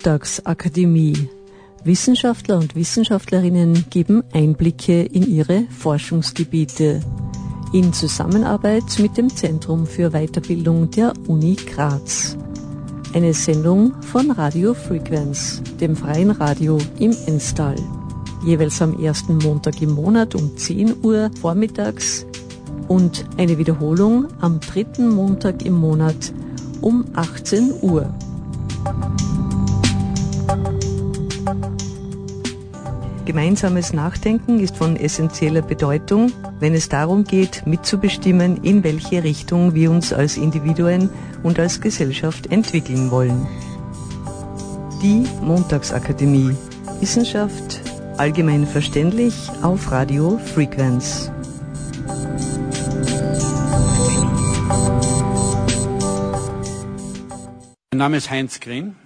Montagsakademie. Wissenschaftler und Wissenschaftlerinnen geben Einblicke in ihre Forschungsgebiete in Zusammenarbeit mit dem Zentrum für Weiterbildung der Uni Graz. Eine Sendung von Radio Frequenz, dem freien Radio im Enstal. Jeweils am ersten Montag im Monat um 10 Uhr vormittags und eine Wiederholung am dritten Montag im Monat um 18 Uhr. Gemeinsames Nachdenken ist von essentieller Bedeutung, wenn es darum geht, mitzubestimmen, in welche Richtung wir uns als Individuen und als Gesellschaft entwickeln wollen. Die Montagsakademie Wissenschaft allgemein verständlich auf Radio Frequenz. Mein Name ist Heinz Grin,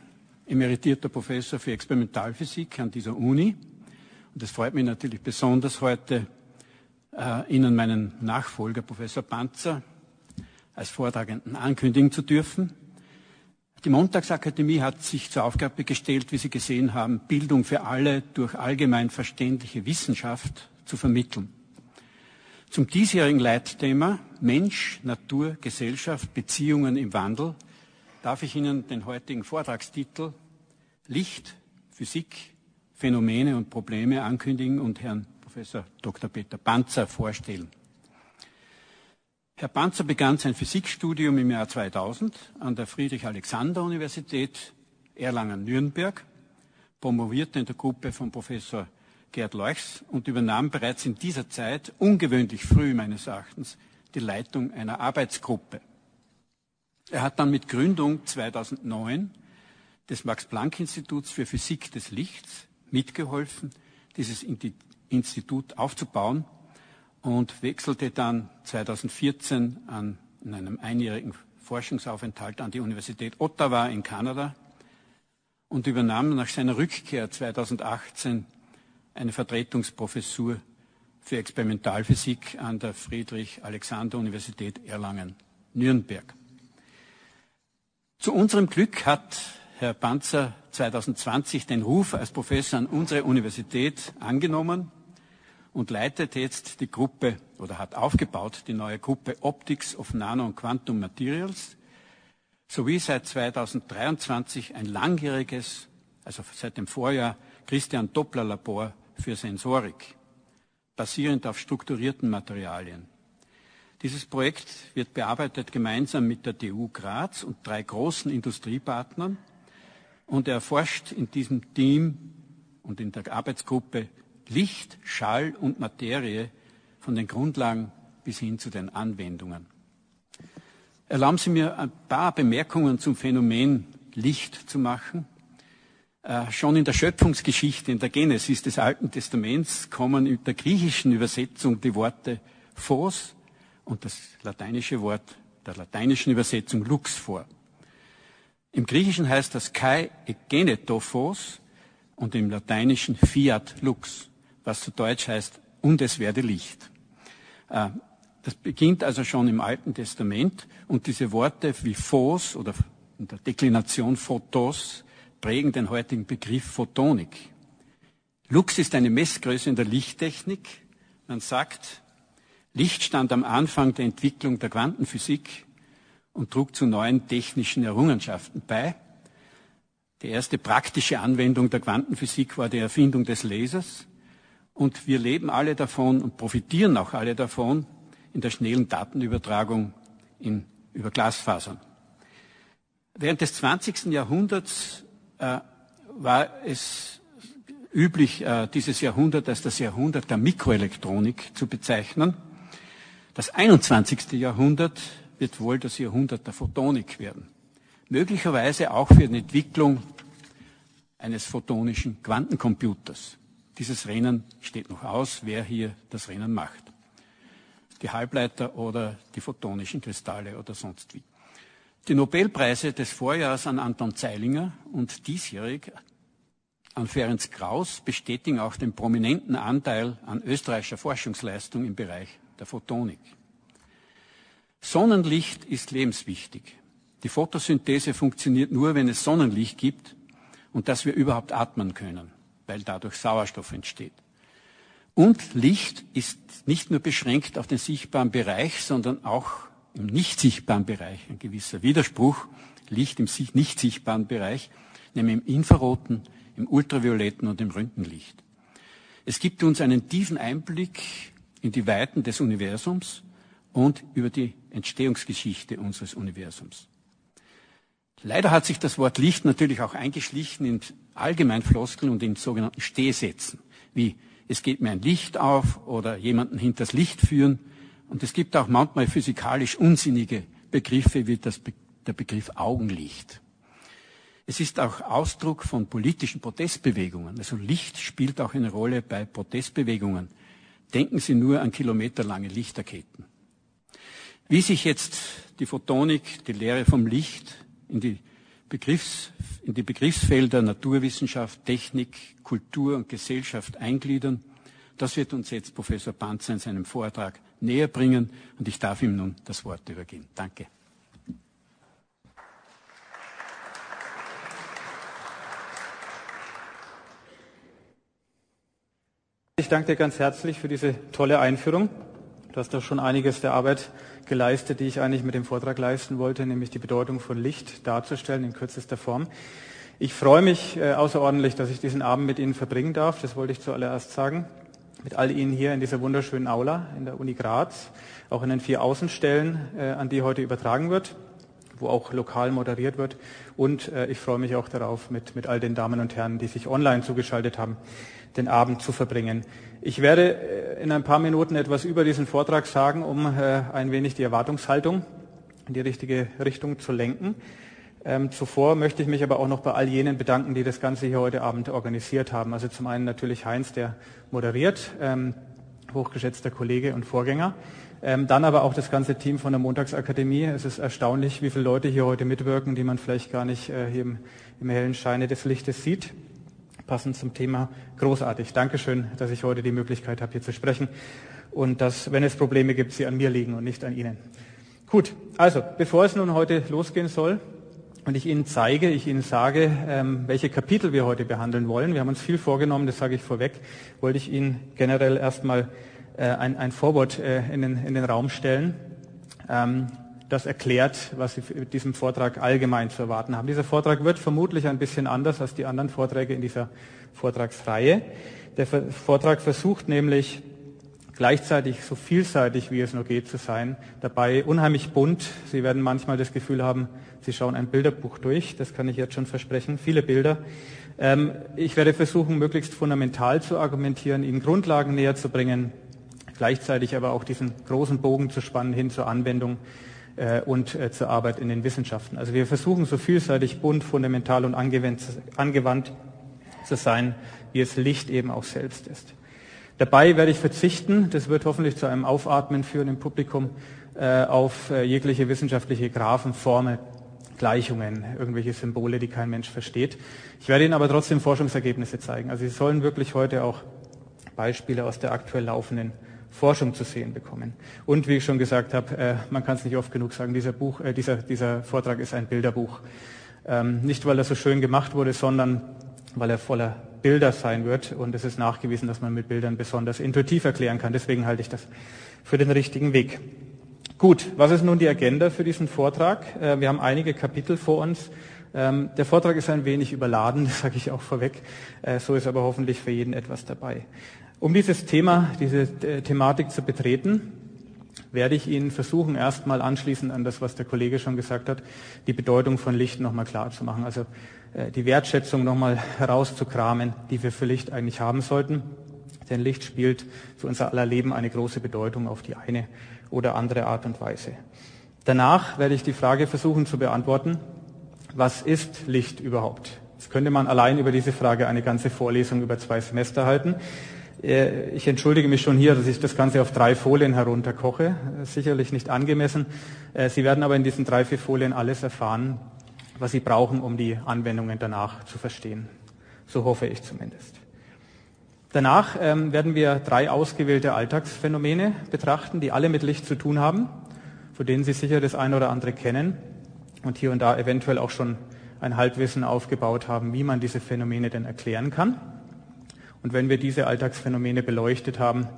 emeritierter Professor für Experimentalphysik an dieser Uni. Und es freut mich natürlich besonders heute, äh, Ihnen meinen Nachfolger, Professor Panzer, als Vortragenden ankündigen zu dürfen. Die Montagsakademie hat sich zur Aufgabe gestellt, wie Sie gesehen haben, Bildung für alle durch allgemein verständliche Wissenschaft zu vermitteln. Zum diesjährigen Leitthema Mensch, Natur, Gesellschaft, Beziehungen im Wandel darf ich Ihnen den heutigen Vortragstitel Licht, Physik, Phänomene und Probleme ankündigen und Herrn Professor Dr. Peter Panzer vorstellen. Herr Panzer begann sein Physikstudium im Jahr 2000 an der Friedrich-Alexander-Universität Erlangen-Nürnberg, promovierte in der Gruppe von Professor Gerd Leuchs und übernahm bereits in dieser Zeit, ungewöhnlich früh meines Erachtens, die Leitung einer Arbeitsgruppe. Er hat dann mit Gründung 2009 des Max-Planck-Instituts für Physik des Lichts mitgeholfen, dieses Institut aufzubauen und wechselte dann 2014 an, in einem einjährigen Forschungsaufenthalt an die Universität Ottawa in Kanada und übernahm nach seiner Rückkehr 2018 eine Vertretungsprofessur für Experimentalphysik an der Friedrich-Alexander-Universität Erlangen-Nürnberg. Zu unserem Glück hat Herr Panzer 2020 den Ruf als Professor an unsere Universität angenommen und leitet jetzt die Gruppe oder hat aufgebaut die neue Gruppe Optics of Nano und Quantum Materials sowie seit 2023 ein langjähriges, also seit dem Vorjahr, Christian Doppler Labor für Sensorik, basierend auf strukturierten Materialien. Dieses Projekt wird bearbeitet gemeinsam mit der TU Graz und drei großen Industriepartnern und er forscht in diesem Team und in der Arbeitsgruppe Licht, Schall und Materie von den Grundlagen bis hin zu den Anwendungen. Erlauben Sie mir ein paar Bemerkungen zum Phänomen Licht zu machen. Äh, schon in der Schöpfungsgeschichte, in der Genesis des Alten Testaments kommen in der griechischen Übersetzung die Worte Phos und das lateinische Wort der lateinischen Übersetzung Lux vor. Im Griechischen heißt das Kai egenetophos und im Lateinischen Fiat lux, was zu Deutsch heißt, und es werde Licht. Äh, das beginnt also schon im Alten Testament und diese Worte wie Phos oder in der Deklination Photos prägen den heutigen Begriff Photonik. Lux ist eine Messgröße in der Lichttechnik. Man sagt, Licht stand am Anfang der Entwicklung der Quantenphysik und trug zu neuen technischen Errungenschaften bei. Die erste praktische Anwendung der Quantenphysik war die Erfindung des Lasers. Und wir leben alle davon und profitieren auch alle davon in der schnellen Datenübertragung in, über Glasfasern. Während des 20. Jahrhunderts äh, war es üblich, äh, dieses Jahrhundert als das Jahrhundert der Mikroelektronik zu bezeichnen. Das 21. Jahrhundert wird wohl das Jahrhundert der Photonik werden. Möglicherweise auch für die Entwicklung eines photonischen Quantencomputers. Dieses Rennen steht noch aus, wer hier das Rennen macht. Die Halbleiter oder die photonischen Kristalle oder sonst wie. Die Nobelpreise des Vorjahres an Anton Zeilinger und diesjährig an Ferenc Kraus bestätigen auch den prominenten Anteil an österreichischer Forschungsleistung im Bereich der Photonik. Sonnenlicht ist lebenswichtig. Die Photosynthese funktioniert nur, wenn es Sonnenlicht gibt und dass wir überhaupt atmen können, weil dadurch Sauerstoff entsteht. Und Licht ist nicht nur beschränkt auf den sichtbaren Bereich, sondern auch im nicht sichtbaren Bereich. Ein gewisser Widerspruch. Licht im nicht sichtbaren Bereich, nämlich im infraroten, im ultravioletten und im Röntgenlicht. Es gibt uns einen tiefen Einblick in die Weiten des Universums und über die Entstehungsgeschichte unseres Universums. Leider hat sich das Wort Licht natürlich auch eingeschlichen in Allgemeinfloskeln und in sogenannten Stehsätzen, wie es geht mir ein Licht auf oder jemanden hinters Licht führen. Und es gibt auch manchmal physikalisch unsinnige Begriffe wie das, der Begriff Augenlicht. Es ist auch Ausdruck von politischen Protestbewegungen. Also Licht spielt auch eine Rolle bei Protestbewegungen. Denken Sie nur an kilometerlange Lichterketten. Wie sich jetzt die Photonik, die Lehre vom Licht in die, Begriffs, in die Begriffsfelder Naturwissenschaft, Technik, Kultur und Gesellschaft eingliedern, das wird uns jetzt Professor Panzer in seinem Vortrag näher bringen und ich darf ihm nun das Wort übergeben. Danke. Ich danke dir ganz herzlich für diese tolle Einführung. Du hast doch schon einiges der Arbeit geleistet, die ich eigentlich mit dem Vortrag leisten wollte, nämlich die Bedeutung von Licht darzustellen in kürzester Form. Ich freue mich äh, außerordentlich, dass ich diesen Abend mit Ihnen verbringen darf. Das wollte ich zuallererst sagen. Mit all Ihnen hier in dieser wunderschönen Aula in der Uni Graz, auch in den vier Außenstellen, äh, an die heute übertragen wird, wo auch lokal moderiert wird. Und äh, ich freue mich auch darauf, mit, mit all den Damen und Herren, die sich online zugeschaltet haben, den Abend zu verbringen. Ich werde äh, in ein paar Minuten etwas über diesen Vortrag sagen, um äh, ein wenig die Erwartungshaltung in die richtige Richtung zu lenken. Ähm, zuvor möchte ich mich aber auch noch bei all jenen bedanken, die das Ganze hier heute Abend organisiert haben. Also zum einen natürlich Heinz, der moderiert, ähm, hochgeschätzter Kollege und Vorgänger. Ähm, dann aber auch das ganze Team von der Montagsakademie. Es ist erstaunlich, wie viele Leute hier heute mitwirken, die man vielleicht gar nicht äh, hier im, im hellen Scheine des Lichtes sieht passend zum Thema. Großartig. Dankeschön, dass ich heute die Möglichkeit habe, hier zu sprechen und dass, wenn es Probleme gibt, sie an mir liegen und nicht an Ihnen. Gut, also bevor es nun heute losgehen soll und ich Ihnen zeige, ich Ihnen sage, ähm, welche Kapitel wir heute behandeln wollen, wir haben uns viel vorgenommen, das sage ich vorweg, wollte ich Ihnen generell erstmal äh, ein, ein Vorwort äh, in, den, in den Raum stellen. Ähm, das erklärt, was Sie mit diesem Vortrag allgemein zu erwarten haben. Dieser Vortrag wird vermutlich ein bisschen anders als die anderen Vorträge in dieser Vortragsreihe. Der Vortrag versucht nämlich gleichzeitig so vielseitig wie es nur geht zu sein, dabei unheimlich bunt. Sie werden manchmal das Gefühl haben, Sie schauen ein Bilderbuch durch, das kann ich jetzt schon versprechen, viele Bilder. Ähm, ich werde versuchen, möglichst fundamental zu argumentieren, Ihnen Grundlagen näher zu bringen, gleichzeitig aber auch diesen großen Bogen zu spannen hin zur Anwendung äh, und äh, zur Arbeit in den Wissenschaften. Also wir versuchen so vielseitig, bunt, fundamental und angewandt, zu sein, wie es Licht eben auch selbst ist. Dabei werde ich verzichten, das wird hoffentlich zu einem Aufatmen führen im Publikum, äh, auf jegliche wissenschaftliche Graphen, Formeln, Gleichungen, irgendwelche Symbole, die kein Mensch versteht. Ich werde Ihnen aber trotzdem Forschungsergebnisse zeigen. Also Sie sollen wirklich heute auch Beispiele aus der aktuell laufenden Forschung zu sehen bekommen. Und wie ich schon gesagt habe, äh, man kann es nicht oft genug sagen, dieser, Buch, äh, dieser, dieser Vortrag ist ein Bilderbuch. Ähm, nicht, weil er so schön gemacht wurde, sondern weil er voller Bilder sein wird. Und es ist nachgewiesen, dass man mit Bildern besonders intuitiv erklären kann. Deswegen halte ich das für den richtigen Weg. Gut, was ist nun die Agenda für diesen Vortrag? Äh, wir haben einige Kapitel vor uns. Ähm, der Vortrag ist ein wenig überladen, das sage ich auch vorweg. Äh, so ist aber hoffentlich für jeden etwas dabei. Um dieses Thema, diese äh, Thematik zu betreten, werde ich Ihnen versuchen, erstmal anschließend an das, was der Kollege schon gesagt hat, die Bedeutung von Licht nochmal klar zu machen. Also äh, die Wertschätzung nochmal herauszukramen, die wir für Licht eigentlich haben sollten. Denn Licht spielt für unser aller Leben eine große Bedeutung auf die eine oder andere Art und Weise. Danach werde ich die Frage versuchen zu beantworten, was ist Licht überhaupt? Jetzt könnte man allein über diese Frage eine ganze Vorlesung über zwei Semester halten. Äh, ich entschuldige mich schon hier, dass ich das Ganze auf drei Folien herunterkoche. Äh, sicherlich nicht angemessen. Äh, Sie werden aber in diesen drei, vier Folien alles erfahren, was Sie brauchen, um die Anwendungen danach zu verstehen. So hoffe ich zumindest. Danach ähm, werden wir drei ausgewählte Alltagsphänomene betrachten, die alle mit Licht zu tun haben, von denen Sie sicher das eine oder andere kennen und hier und da eventuell auch schon ein Halbwissen aufgebaut haben, wie man diese Phänomene denn erklären kann. Und wenn wir diese Alltagsphänomene beleuchtet haben,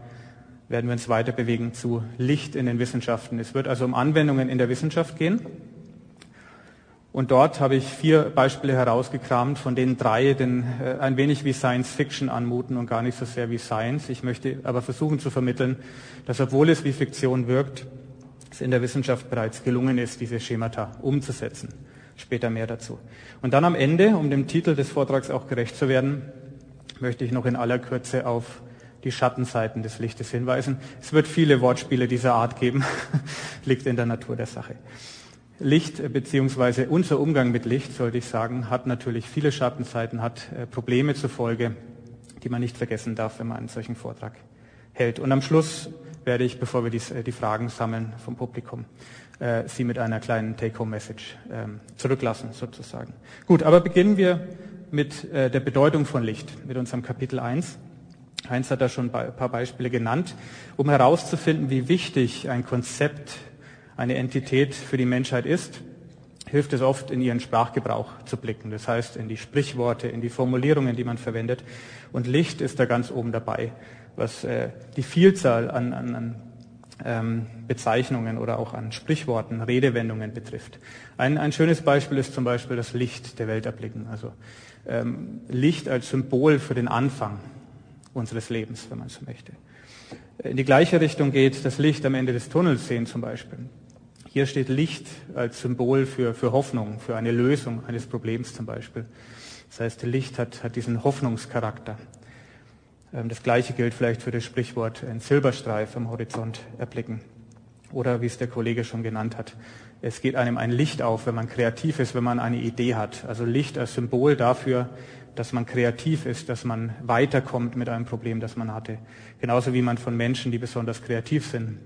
werden wir uns weiter bewegen zu Licht in den Wissenschaften. Es wird also um Anwendungen in der Wissenschaft gehen. Und dort habe ich vier Beispiele herausgekramt, von denen drei denn äh, ein wenig wie Science Fiction anmuten und gar nicht so sehr wie Science. Ich möchte aber versuchen zu vermitteln, dass obwohl es wie Fiktion wirkt, es in der Wissenschaft bereits gelungen ist, diese Schemata umzusetzen. Später mehr dazu. Und dann am Ende, um dem Titel des Vortrags auch gerecht zu werden, möchte ich noch in aller Kürze auf die Schattenseiten des Lichtes hinweisen. Es wird viele Wortspiele dieser Art geben, liegt in der Natur der Sache. Licht beziehungsweise unser Umgang mit Licht, sollte ich sagen, hat natürlich viele Schattenseiten, hat äh, Probleme zur Folge, die man nicht vergessen darf, wenn man einen solchen Vortrag hält. Und am Schluss werde ich, bevor wir die, äh, die Fragen sammeln vom Publikum, äh, Sie mit einer kleinen Take-Home-Message ähm, zurücklassen, sozusagen. Gut, aber beginnen wir mit äh, der Bedeutung von Licht, mit unserem Kapitel 1. Heinz hat da schon ein paar Beispiele genannt, um herauszufinden, wie wichtig ein Konzept, eine Entität für die Menschheit ist, hilft es oft, in ihren Sprachgebrauch zu blicken. Das heißt, in die Sprichworte, in die Formulierungen, die man verwendet. Und Licht ist da ganz oben dabei, was äh, die Vielzahl an, an, an ähm, Bezeichnungen oder auch an Sprichworten, Redewendungen betrifft. Ein, ein schönes Beispiel ist zum Beispiel das Licht der Welt erblicken. Also ähm, Licht als Symbol für den Anfang unseres Lebens, wenn man so möchte. In die gleiche Richtung geht das Licht am Ende des Tunnels sehen zum Beispiel. Hier steht Licht als Symbol für, für Hoffnung, für eine Lösung eines Problems zum Beispiel. Das heißt, Licht hat, hat diesen Hoffnungscharakter. Ähm, das Gleiche gilt vielleicht für das Sprichwort ein Silberstreif am Horizont erblicken. Oder wie es der Kollege schon genannt hat, es geht einem ein Licht auf, wenn man kreativ ist, wenn man eine Idee hat. Also Licht als Symbol dafür, dass man kreativ ist, dass man weiterkommt mit einem Problem, das man hatte. Genauso wie man von Menschen, die besonders kreativ sind,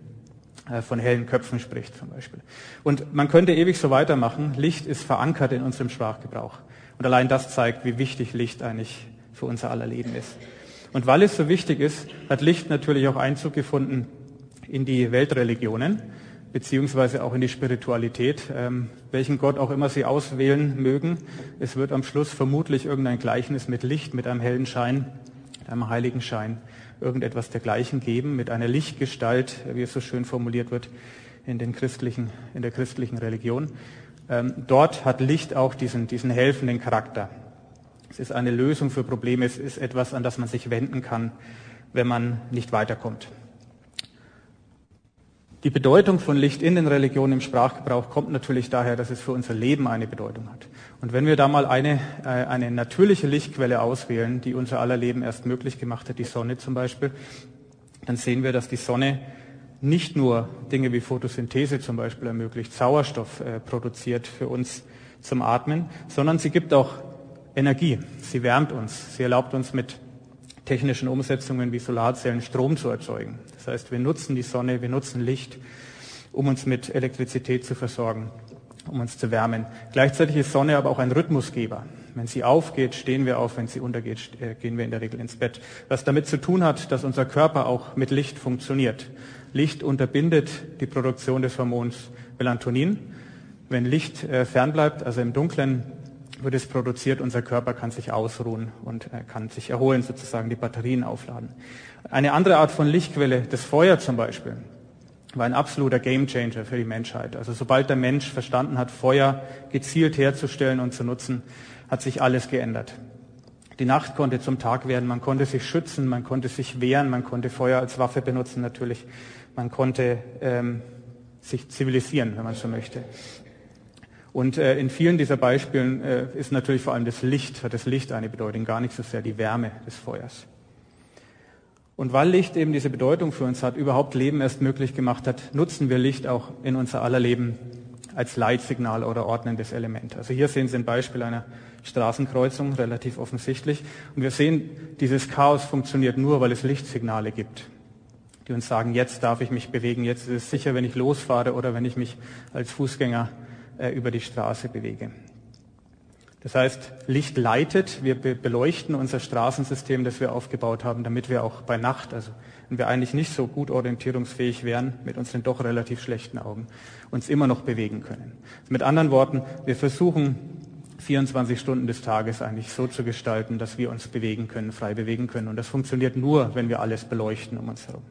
äh, von hellen Köpfen spricht zum Beispiel. Und man könnte ewig so weitermachen. Licht ist verankert in unserem Sprachgebrauch. Und allein das zeigt, wie wichtig Licht eigentlich für unser aller Leben ist. Und weil es so wichtig ist, hat Licht natürlich auch Einzug gefunden in die Weltreligionen beziehungsweise auch in die Spiritualität, ähm, welchen Gott auch immer Sie auswählen mögen. Es wird am Schluss vermutlich irgendein Gleichnis mit Licht, mit einem hellen Schein, einem heiligen Schein, irgendetwas dergleichen geben, mit einer Lichtgestalt, wie es so schön formuliert wird in, den christlichen, in der christlichen Religion. Ähm, dort hat Licht auch diesen, diesen helfenden Charakter. Es ist eine Lösung für Probleme, es ist etwas, an das man sich wenden kann, wenn man nicht weiterkommt. Die Bedeutung von Licht in den Religionen im Sprachgebrauch kommt natürlich daher, dass es für unser Leben eine Bedeutung hat. Und wenn wir da mal eine, äh, eine natürliche Lichtquelle auswählen, die unser aller Leben erst möglich gemacht hat, die Sonne zum Beispiel, dann sehen wir, dass die Sonne nicht nur Dinge wie Photosynthese zum Beispiel ermöglicht, Sauerstoff äh, produziert für uns zum Atmen, sondern sie gibt auch Energie. Sie wärmt uns. Sie erlaubt uns mit technischen Umsetzungen wie Solarzellen Strom zu erzeugen. Das heißt, wir nutzen die Sonne, wir nutzen Licht, um uns mit Elektrizität zu versorgen, um uns zu wärmen. Gleichzeitig ist Sonne aber auch ein Rhythmusgeber. Wenn sie aufgeht, stehen wir auf, wenn sie untergeht, äh, gehen wir in der Regel ins Bett. Was damit zu tun hat, dass unser Körper auch mit Licht funktioniert. Licht unterbindet die Produktion des Hormons Melatonin. Wenn Licht äh, fernbleibt, also im Dunkeln, wird es produziert, unser Körper kann sich ausruhen und äh, kann sich erholen, sozusagen die Batterien aufladen. Eine andere Art von Lichtquelle, das Feuer zum Beispiel, war ein absoluter Gamechanger für die Menschheit. Also sobald der Mensch verstanden hat, Feuer gezielt herzustellen und zu nutzen, hat sich alles geändert. Die Nacht konnte zum Tag werden, man konnte sich schützen, man konnte sich wehren, man konnte Feuer als Waffe benutzen natürlich, man konnte ähm, sich zivilisieren, wenn man so möchte. Und äh, in vielen dieser Beispielen äh, ist natürlich vor allem das Licht, hat das Licht eine Bedeutung, gar nicht so sehr die Wärme des Feuers. Und weil Licht eben diese Bedeutung für uns hat, überhaupt Leben erst möglich gemacht hat, nutzen wir Licht auch in unser aller Leben als Leitsignal oder ordnendes Element. Also hier sehen Sie ein Beispiel einer Straßenkreuzung, relativ offensichtlich. Und wir sehen, dieses Chaos funktioniert nur, weil es Lichtsignale gibt, die uns sagen, jetzt darf ich mich bewegen, jetzt ist es sicher, wenn ich losfahre oder wenn ich mich als Fußgänger äh, über die Straße bewege. Das heißt, Licht leitet, wir beleuchten unser Straßensystem, das wir aufgebaut haben, damit wir auch bei Nacht, also wenn wir eigentlich nicht so gut orientierungsfähig wären, mit unseren doch relativ schlechten Augen, uns immer noch bewegen können. Mit anderen Worten, wir versuchen 24 Stunden des Tages eigentlich so zu gestalten, dass wir uns bewegen können, frei bewegen können. Und das funktioniert nur, wenn wir alles beleuchten um uns herum.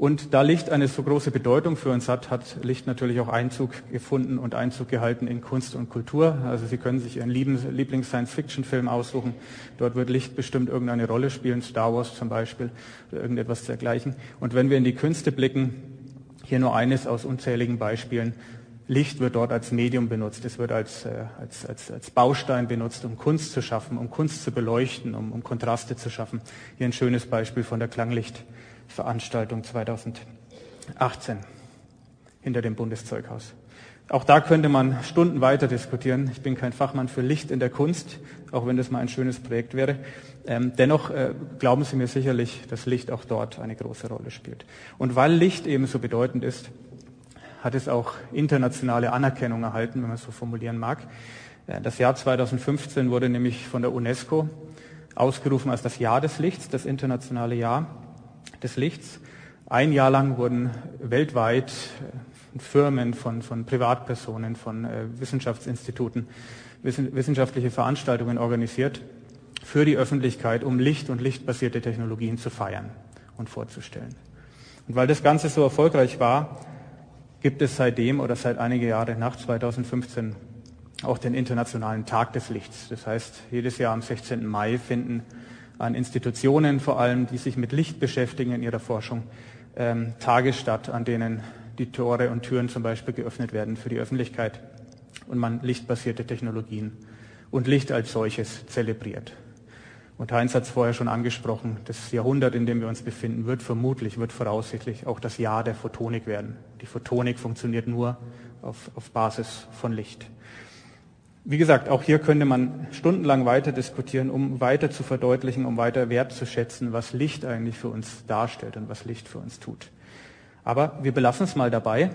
Und da Licht eine so große Bedeutung für uns hat, hat Licht natürlich auch Einzug gefunden und Einzug gehalten in Kunst und Kultur. Also Sie können sich Ihren Lieblings-Science-Fiction-Film aussuchen. Dort wird Licht bestimmt irgendeine Rolle spielen, Star Wars zum Beispiel oder irgendetwas dergleichen. Und wenn wir in die Künste blicken, hier nur eines aus unzähligen Beispielen. Licht wird dort als Medium benutzt, es wird als, äh, als, als, als Baustein benutzt, um Kunst zu schaffen, um Kunst zu beleuchten, um, um Kontraste zu schaffen. Hier ein schönes Beispiel von der Klanglicht. Veranstaltung 2018 hinter dem Bundeszeughaus. Auch da könnte man Stunden weiter diskutieren. Ich bin kein Fachmann für Licht in der Kunst, auch wenn das mal ein schönes Projekt wäre. Ähm, dennoch äh, glauben Sie mir sicherlich, dass Licht auch dort eine große Rolle spielt. Und weil Licht eben so bedeutend ist, hat es auch internationale Anerkennung erhalten, wenn man es so formulieren mag. Äh, das Jahr 2015 wurde nämlich von der UNESCO ausgerufen als das Jahr des Lichts, das internationale Jahr des Lichts. Ein Jahr lang wurden weltweit äh, Firmen, von, von Privatpersonen, von äh, Wissenschaftsinstituten wissen, wissenschaftliche Veranstaltungen organisiert für die Öffentlichkeit, um Licht und lichtbasierte Technologien zu feiern und vorzustellen. Und weil das Ganze so erfolgreich war, gibt es seitdem oder seit einige Jahre nach 2015 auch den Internationalen Tag des Lichts. Das heißt, jedes Jahr am 16. Mai finden an Institutionen vor allem, die sich mit Licht beschäftigen in ihrer Forschung, ähm, Tage statt, an denen die Tore und Türen zum Beispiel geöffnet werden für die Öffentlichkeit und man lichtbasierte Technologien und Licht als solches zelebriert. Und Heinz hat es vorher schon angesprochen, das Jahrhundert, in dem wir uns befinden, wird vermutlich, wird voraussichtlich auch das Jahr der Photonik werden. Die Photonik funktioniert nur auf, auf Basis von Licht. Wie gesagt, auch hier könnte man stundenlang weiter diskutieren, um weiter zu verdeutlichen, um weiter wertzuschätzen, was Licht eigentlich für uns darstellt und was Licht für uns tut. Aber wir belassen es mal dabei,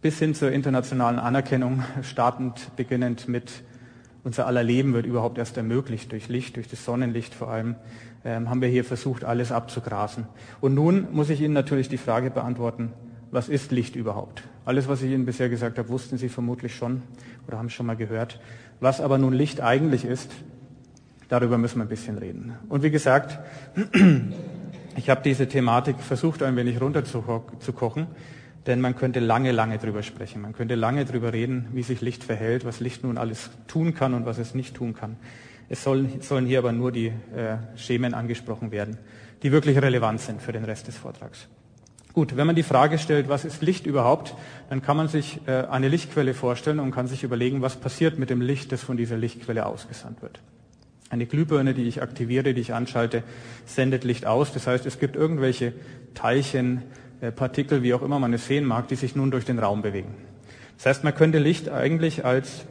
bis hin zur internationalen Anerkennung, startend, beginnend mit unser aller Leben wird überhaupt erst ermöglicht durch Licht, durch das Sonnenlicht vor allem, ähm, haben wir hier versucht, alles abzugrasen. Und nun muss ich Ihnen natürlich die Frage beantworten, was ist Licht überhaupt? Alles, was ich Ihnen bisher gesagt habe, wussten Sie vermutlich schon oder haben schon mal gehört. Was aber nun Licht eigentlich ist, darüber müssen wir ein bisschen reden. Und wie gesagt, ich habe diese Thematik versucht, ein wenig runterzukochen, denn man könnte lange, lange drüber sprechen. Man könnte lange drüber reden, wie sich Licht verhält, was Licht nun alles tun kann und was es nicht tun kann. Es sollen, sollen hier aber nur die äh, Schemen angesprochen werden, die wirklich relevant sind für den Rest des Vortrags. Gut, wenn man die Frage stellt, was ist Licht überhaupt, dann kann man sich äh, eine Lichtquelle vorstellen und kann sich überlegen, was passiert mit dem Licht, das von dieser Lichtquelle ausgesandt wird. Eine Glühbirne, die ich aktiviere, die ich anschalte, sendet Licht aus. Das heißt, es gibt irgendwelche Teilchen, äh, Partikel, wie auch immer man es sehen mag, die sich nun durch den Raum bewegen. Das heißt, man könnte Licht eigentlich als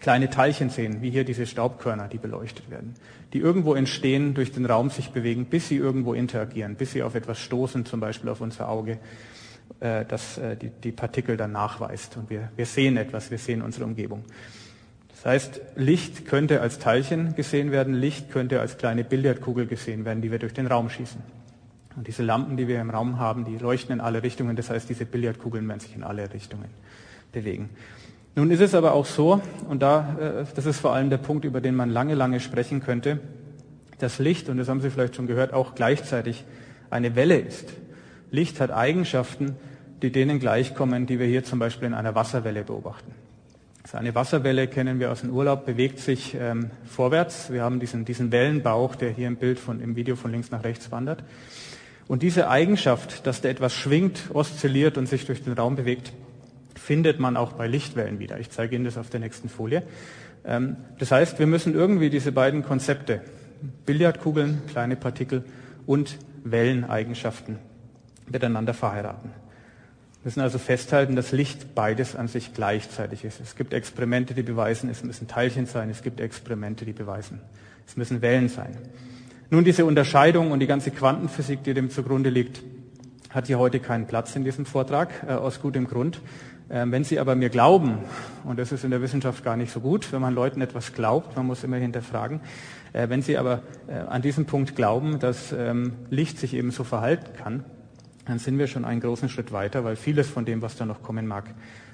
kleine Teilchen sehen, wie hier diese Staubkörner, die beleuchtet werden, die irgendwo entstehen, durch den Raum sich bewegen, bis sie irgendwo interagieren, bis sie auf etwas stoßen, zum Beispiel auf unser Auge, äh, das äh, die, die Partikel dann nachweist. Und wir, wir sehen etwas, wir sehen unsere Umgebung. Das heißt, Licht könnte als Teilchen gesehen werden, Licht könnte als kleine Billardkugel gesehen werden, die wir durch den Raum schießen. Und diese Lampen, die wir im Raum haben, die leuchten in alle Richtungen. Das heißt, diese Billardkugeln werden sich in alle Richtungen bewegen. Nun ist es aber auch so, und da, äh, das ist vor allem der Punkt, über den man lange, lange sprechen könnte, dass Licht, und das haben Sie vielleicht schon gehört, auch gleichzeitig eine Welle ist. Licht hat Eigenschaften, die denen gleichkommen, die wir hier zum Beispiel in einer Wasserwelle beobachten. Also eine Wasserwelle kennen wir aus dem Urlaub, bewegt sich ähm, vorwärts. Wir haben diesen, diesen Wellenbauch, der hier im Bild von, im Video von links nach rechts wandert. Und diese Eigenschaft, dass da etwas schwingt, oszilliert und sich durch den Raum bewegt, findet man auch bei Lichtwellen wieder. Ich zeige Ihnen das auf der nächsten Folie. Ähm, das heißt, wir müssen irgendwie diese beiden Konzepte, Billardkugeln, kleine Partikel und Welleneigenschaften miteinander verheiraten. Wir müssen also festhalten, dass Licht beides an sich gleichzeitig ist. Es gibt Experimente, die beweisen, es müssen Teilchen sein. Es gibt Experimente, die beweisen, es müssen Wellen sein. Nun, diese Unterscheidung und die ganze Quantenphysik, die dem zugrunde liegt, hat hier heute keinen Platz in diesem Vortrag, äh, aus gutem Grund. Ähm, wenn Sie aber mir glauben, und das ist in der Wissenschaft gar nicht so gut, wenn man Leuten etwas glaubt, man muss immer hinterfragen, äh, wenn Sie aber äh, an diesem Punkt glauben, dass ähm, Licht sich eben so verhalten kann, dann sind wir schon einen großen Schritt weiter, weil vieles von dem, was da noch kommen mag,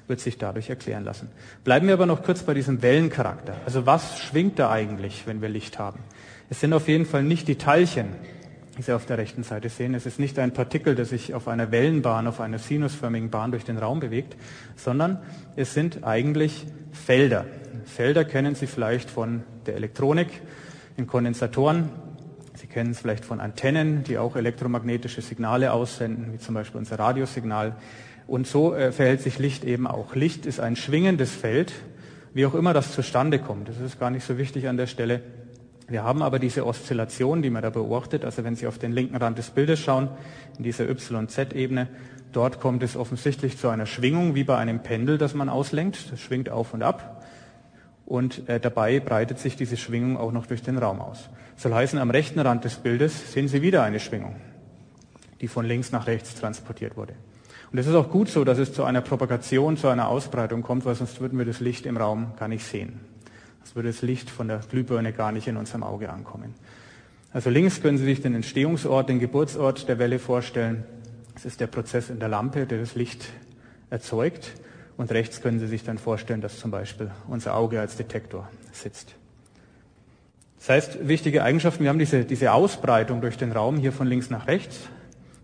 wird sich dadurch erklären lassen. Bleiben wir aber noch kurz bei diesem Wellencharakter. Also was schwingt da eigentlich, wenn wir Licht haben? Es sind auf jeden Fall nicht die Teilchen, die Sie auf der rechten Seite sehen. Es ist nicht ein Partikel, das sich auf einer Wellenbahn, auf einer sinusförmigen Bahn durch den Raum bewegt, sondern es sind eigentlich Felder. Felder kennen Sie vielleicht von der Elektronik, in Kondensatoren. Sie kennen es vielleicht von Antennen, die auch elektromagnetische Signale aussenden, wie zum Beispiel unser Radiosignal. Und so äh, verhält sich Licht eben auch. Licht ist ein schwingendes Feld, wie auch immer das zustande kommt. Das ist gar nicht so wichtig an der Stelle. Wir haben aber diese Oszillation, die man da beobachtet. Also wenn Sie auf den linken Rand des Bildes schauen, in dieser YZ-Ebene, dort kommt es offensichtlich zu einer Schwingung, wie bei einem Pendel, das man auslenkt. Das schwingt auf und ab. Und äh, dabei breitet sich diese Schwingung auch noch durch den Raum aus. Soll heißen, am rechten Rand des Bildes sehen Sie wieder eine Schwingung, die von links nach rechts transportiert wurde. Und es ist auch gut so, dass es zu einer Propagation, zu einer Ausbreitung kommt, weil sonst würden wir das Licht im Raum gar nicht sehen. Sonst würde das Licht von der Glühbirne gar nicht in unserem Auge ankommen. Also links können Sie sich den Entstehungsort, den Geburtsort der Welle vorstellen. Das ist der Prozess in der Lampe, der das Licht erzeugt. Und rechts können Sie sich dann vorstellen, dass zum Beispiel unser Auge als Detektor sitzt. Das heißt, wichtige Eigenschaften, wir haben diese, diese Ausbreitung durch den Raum hier von links nach rechts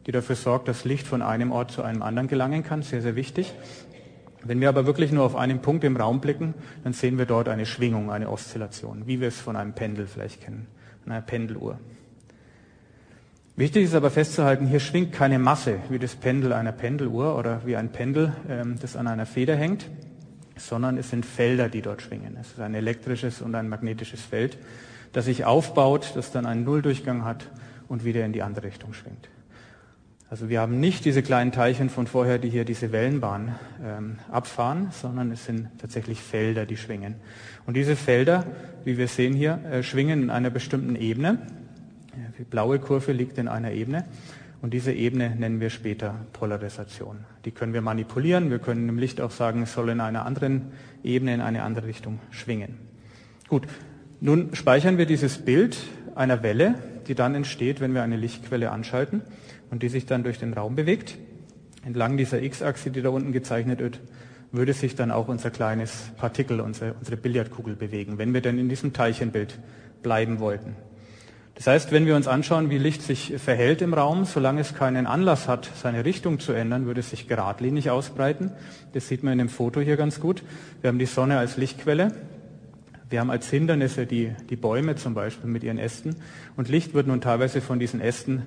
die dafür sorgt, dass Licht von einem Ort zu einem anderen gelangen kann. Sehr, sehr wichtig. Wenn wir aber wirklich nur auf einen Punkt im Raum blicken, dann sehen wir dort eine Schwingung, eine Oszillation, wie wir es von einem Pendel vielleicht kennen, einer Pendeluhr. Wichtig ist aber festzuhalten, hier schwingt keine Masse wie das Pendel einer Pendeluhr oder wie ein Pendel, ähm, das an einer Feder hängt, sondern es sind Felder, die dort schwingen. Es ist ein elektrisches und ein magnetisches Feld, das sich aufbaut, das dann einen Nulldurchgang hat und wieder in die andere Richtung schwingt. Also wir haben nicht diese kleinen Teilchen von vorher, die hier diese Wellenbahn ähm, abfahren, sondern es sind tatsächlich Felder, die schwingen. Und diese Felder, wie wir sehen hier, äh, schwingen in einer bestimmten Ebene. Die blaue Kurve liegt in einer Ebene. Und diese Ebene nennen wir später Polarisation. Die können wir manipulieren. Wir können im Licht auch sagen, es soll in einer anderen Ebene, in eine andere Richtung schwingen. Gut, nun speichern wir dieses Bild einer Welle, die dann entsteht, wenn wir eine Lichtquelle anschalten und die sich dann durch den Raum bewegt. Entlang dieser X-Achse, die da unten gezeichnet wird, würde sich dann auch unser kleines Partikel, unsere, unsere Billardkugel bewegen, wenn wir denn in diesem Teilchenbild bleiben wollten. Das heißt, wenn wir uns anschauen, wie Licht sich verhält im Raum, solange es keinen Anlass hat, seine Richtung zu ändern, würde es sich geradlinig ausbreiten. Das sieht man in dem Foto hier ganz gut. Wir haben die Sonne als Lichtquelle. Wir haben als Hindernisse die, die Bäume zum Beispiel mit ihren Ästen. Und Licht wird nun teilweise von diesen Ästen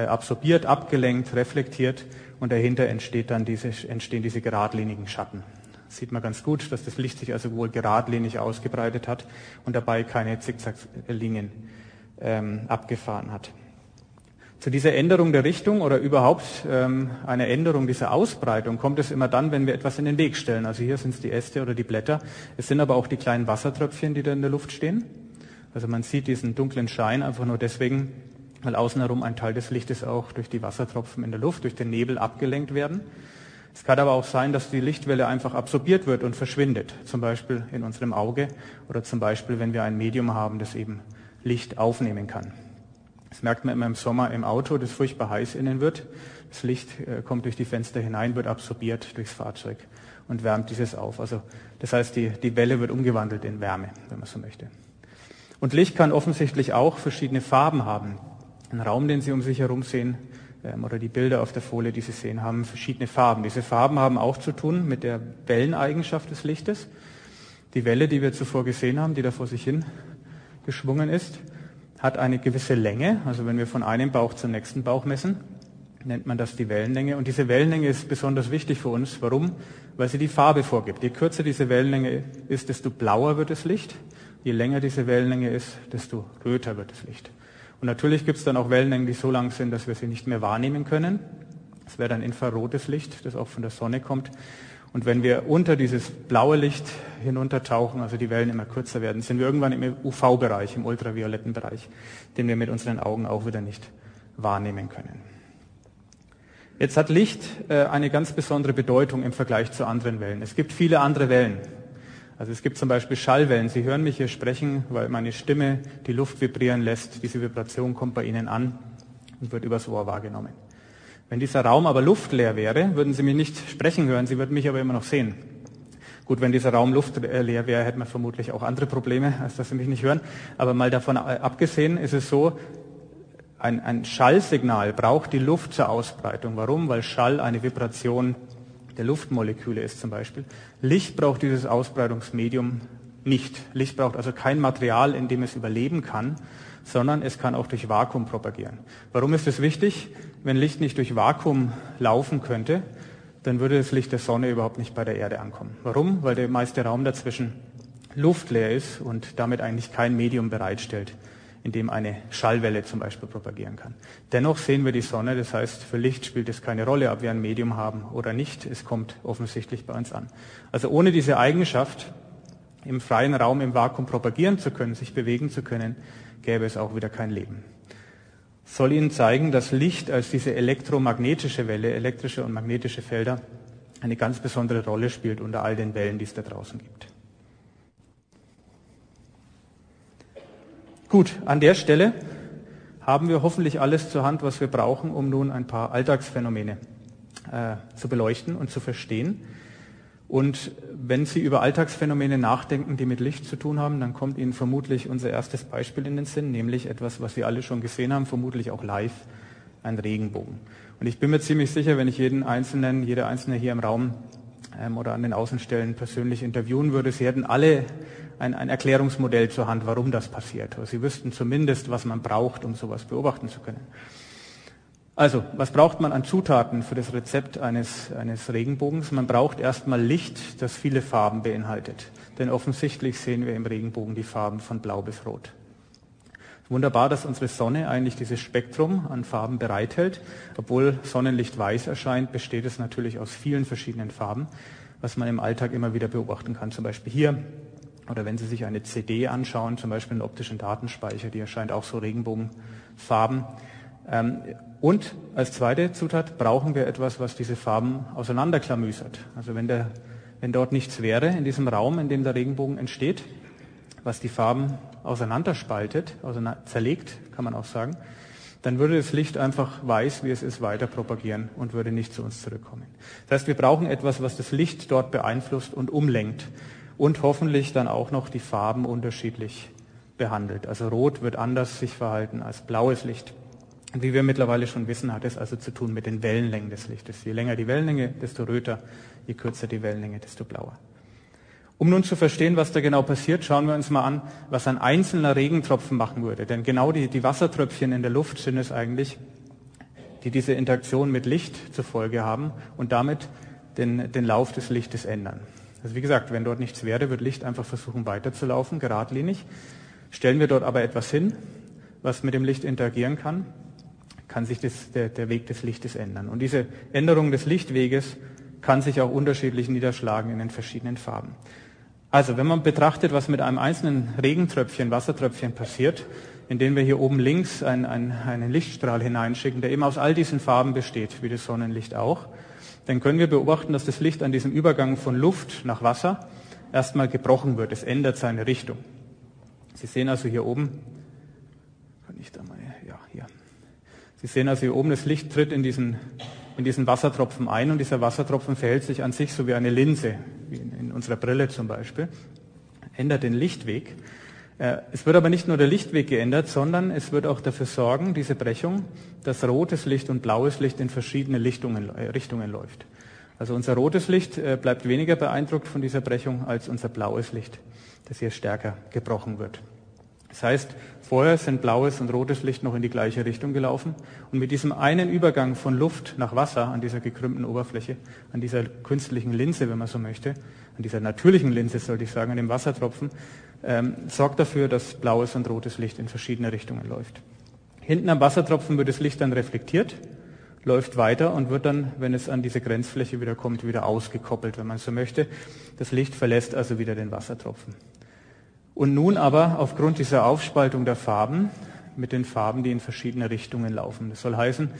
absorbiert, abgelenkt, reflektiert und dahinter entsteht dann diese, entstehen diese geradlinigen Schatten. Das sieht man ganz gut, dass das Licht sich also wohl geradlinig ausgebreitet hat und dabei keine Zickzacklinien ähm, abgefahren hat. Zu dieser Änderung der Richtung oder überhaupt ähm, einer Änderung dieser Ausbreitung kommt es immer dann, wenn wir etwas in den Weg stellen. Also hier sind es die Äste oder die Blätter. Es sind aber auch die kleinen Wassertröpfchen, die da in der Luft stehen. Also man sieht diesen dunklen Schein einfach nur deswegen, weil außen herum ein Teil des Lichtes auch durch die Wassertropfen in der Luft, durch den Nebel abgelenkt werden. Es kann aber auch sein, dass die Lichtwelle einfach absorbiert wird und verschwindet, zum Beispiel in unserem Auge oder zum Beispiel, wenn wir ein Medium haben, das eben Licht aufnehmen kann. Das merkt man immer im Sommer im Auto, das furchtbar heiß innen wird. Das Licht äh, kommt durch die Fenster hinein, wird absorbiert durchs Fahrzeug und wärmt dieses auf. Also das heißt, die, die Welle wird umgewandelt in Wärme, wenn man so möchte. Und Licht kann offensichtlich auch verschiedene Farben haben. Ein Raum, den Sie um sich herum sehen, ähm, oder die Bilder auf der Folie, die Sie sehen, haben verschiedene Farben. Diese Farben haben auch zu tun mit der Welleneigenschaft des Lichtes. Die Welle, die wir zuvor gesehen haben, die da vor sich hin geschwungen ist, hat eine gewisse Länge. Also wenn wir von einem Bauch zum nächsten Bauch messen, nennt man das die Wellenlänge. Und diese Wellenlänge ist besonders wichtig für uns. Warum? Weil sie die Farbe vorgibt. Je kürzer diese Wellenlänge ist, desto blauer wird das Licht. Je länger diese Wellenlänge ist, desto röter wird das Licht. Und natürlich gibt es dann auch Wellenlängen, die so lang sind, dass wir sie nicht mehr wahrnehmen können. Das wäre dann infrarotes Licht, das auch von der Sonne kommt. Und wenn wir unter dieses blaue Licht hinuntertauchen, also die Wellen immer kürzer werden, sind wir irgendwann im UV-Bereich, im ultravioletten Bereich, den wir mit unseren Augen auch wieder nicht wahrnehmen können. Jetzt hat Licht äh, eine ganz besondere Bedeutung im Vergleich zu anderen Wellen. Es gibt viele andere Wellen. Also es gibt zum Beispiel Schallwellen. Sie hören mich hier sprechen, weil meine Stimme die Luft vibrieren lässt. Diese Vibration kommt bei Ihnen an und wird übers Ohr wahrgenommen. Wenn dieser Raum aber luftleer wäre, würden Sie mich nicht sprechen hören, Sie würden mich aber immer noch sehen. Gut, wenn dieser Raum luftleer wäre, hätte man vermutlich auch andere Probleme, als dass Sie mich nicht hören. Aber mal davon abgesehen ist es so, ein, ein Schallsignal braucht die Luft zur Ausbreitung. Warum? Weil Schall eine Vibration der Luftmoleküle ist zum Beispiel. Licht braucht dieses Ausbreitungsmedium nicht. Licht braucht also kein Material, in dem es überleben kann, sondern es kann auch durch Vakuum propagieren. Warum ist es wichtig? Wenn Licht nicht durch Vakuum laufen könnte, dann würde das Licht der Sonne überhaupt nicht bei der Erde ankommen. Warum? Weil der meiste Raum dazwischen luftleer ist und damit eigentlich kein Medium bereitstellt, in dem eine Schallwelle zum Beispiel propagieren kann. Dennoch sehen wir die Sonne, das heißt, für Licht spielt es keine Rolle, ob wir ein Medium haben oder nicht. Es kommt offensichtlich bei uns an. Also ohne diese Eigenschaft, im freien Raum im Vakuum propagieren zu können, sich bewegen zu können, gäbe es auch wieder kein Leben. soll Ihnen zeigen, dass Licht als diese elektromagnetische Welle, elektrische und magnetische Felder, eine ganz besondere Rolle spielt unter all den Wellen, die es da draußen gibt. Gut, an der Stelle haben wir hoffentlich alles zur Hand, was wir brauchen, um nun ein paar Alltagsphänomene äh, zu beleuchten und zu verstehen. Und wenn Sie über Alltagsphänomene nachdenken, die mit Licht zu tun haben, dann kommt Ihnen vermutlich unser erstes Beispiel in den Sinn, nämlich etwas, was Sie alle schon gesehen haben, vermutlich auch live, ein Regenbogen. Und ich bin mir ziemlich sicher, wenn ich jeden Einzelnen, jeder Einzelne hier im Raum ähm, oder an den Außenstellen persönlich interviewen würde, Sie hätten alle ein, ein Erklärungsmodell zur Hand, warum das passiert. Also Sie wüssten zumindest, was man braucht, um sowas beobachten zu können. Also, was braucht man an Zutaten für das Rezept eines, eines Regenbogens? Man braucht erstmal Licht, das viele Farben beinhaltet. Denn offensichtlich sehen wir im Regenbogen die Farben von blau bis rot. Wunderbar, dass unsere Sonne eigentlich dieses Spektrum an Farben bereithält. Obwohl Sonnenlicht weiß erscheint, besteht es natürlich aus vielen verschiedenen Farben, was man im Alltag immer wieder beobachten kann. Zum Beispiel hier oder wenn Sie sich eine CD anschauen, zum Beispiel einen optischen Datenspeicher, die erscheint auch so Regenbogenfarben. Ähm, und als zweite Zutat brauchen wir etwas, was diese Farben auseinanderklamüsert. Also wenn, der, wenn dort nichts wäre in diesem Raum, in dem der Regenbogen entsteht, was die Farben auseinanderspaltet, auseinander, zerlegt, kann man auch sagen, dann würde das Licht einfach weiß, wie es ist, weiter propagieren und würde nicht zu uns zurückkommen. Das heißt, wir brauchen etwas, was das Licht dort beeinflusst und umlenkt und hoffentlich dann auch noch die Farben unterschiedlich behandelt. Also Rot wird anders sich verhalten als blaues Licht. Und wie wir mittlerweile schon wissen, hat es also zu tun mit den Wellenlängen des Lichtes. Je länger die Wellenlänge, desto röter, je kürzer die Wellenlänge, desto blauer. Um nun zu verstehen, was da genau passiert, schauen wir uns mal an, was ein einzelner Regentropfen machen würde. Denn genau die, die Wassertröpfchen in der Luft sind es eigentlich, die diese Interaktion mit Licht zur Folge haben und damit den, den Lauf des Lichtes ändern. Also wie gesagt, wenn dort nichts wäre, wird Licht einfach versuchen weiterzulaufen, geradlinig. Stellen wir dort aber etwas hin, was mit dem Licht interagieren kann, kann sich das, der, der Weg des Lichtes ändern. Und diese Änderung des Lichtweges kann sich auch unterschiedlich niederschlagen in den verschiedenen Farben. Also, wenn man betrachtet, was mit einem einzelnen Regentröpfchen, Wassertröpfchen passiert, indem wir hier oben links einen, einen, einen Lichtstrahl hineinschicken, der eben aus all diesen Farben besteht, wie das Sonnenlicht auch, dann können wir beobachten, dass das Licht an diesem Übergang von Luft nach Wasser erstmal gebrochen wird. Es ändert seine Richtung. Sie sehen also hier oben, kann ich da mal, ja, hier. Sie sehen also hier oben, das Licht tritt in diesen, in diesen Wassertropfen ein und dieser Wassertropfen verhält sich an sich so wie eine Linse, wie in, in unserer Brille zum Beispiel, ändert den Lichtweg. Äh, es wird aber nicht nur der Lichtweg geändert, sondern es wird auch dafür sorgen, diese Brechung, dass rotes Licht und blaues Licht in verschiedene Richtungen, äh, Richtungen läuft. Also unser rotes Licht äh, bleibt weniger beeindruckt von dieser Brechung als unser blaues Licht, das hier stärker gebrochen wird. Das heißt, vorher sind blaues und rotes Licht noch in die gleiche Richtung gelaufen und mit diesem einen Übergang von Luft nach Wasser an dieser gekrümmten Oberfläche, an dieser künstlichen Linse, wenn man so möchte, an dieser natürlichen Linse sollte ich sagen, an dem Wassertropfen, ähm, sorgt dafür, dass blaues und rotes Licht in verschiedene Richtungen läuft. Hinten am Wassertropfen wird das Licht dann reflektiert, läuft weiter und wird dann, wenn es an diese Grenzfläche wieder kommt, wieder ausgekoppelt, wenn man so möchte. Das Licht verlässt also wieder den Wassertropfen. Und nun aber aufgrund dieser Aufspaltung der Farben mit den Farben, die in verschiedene Richtungen laufen. Das soll heißen,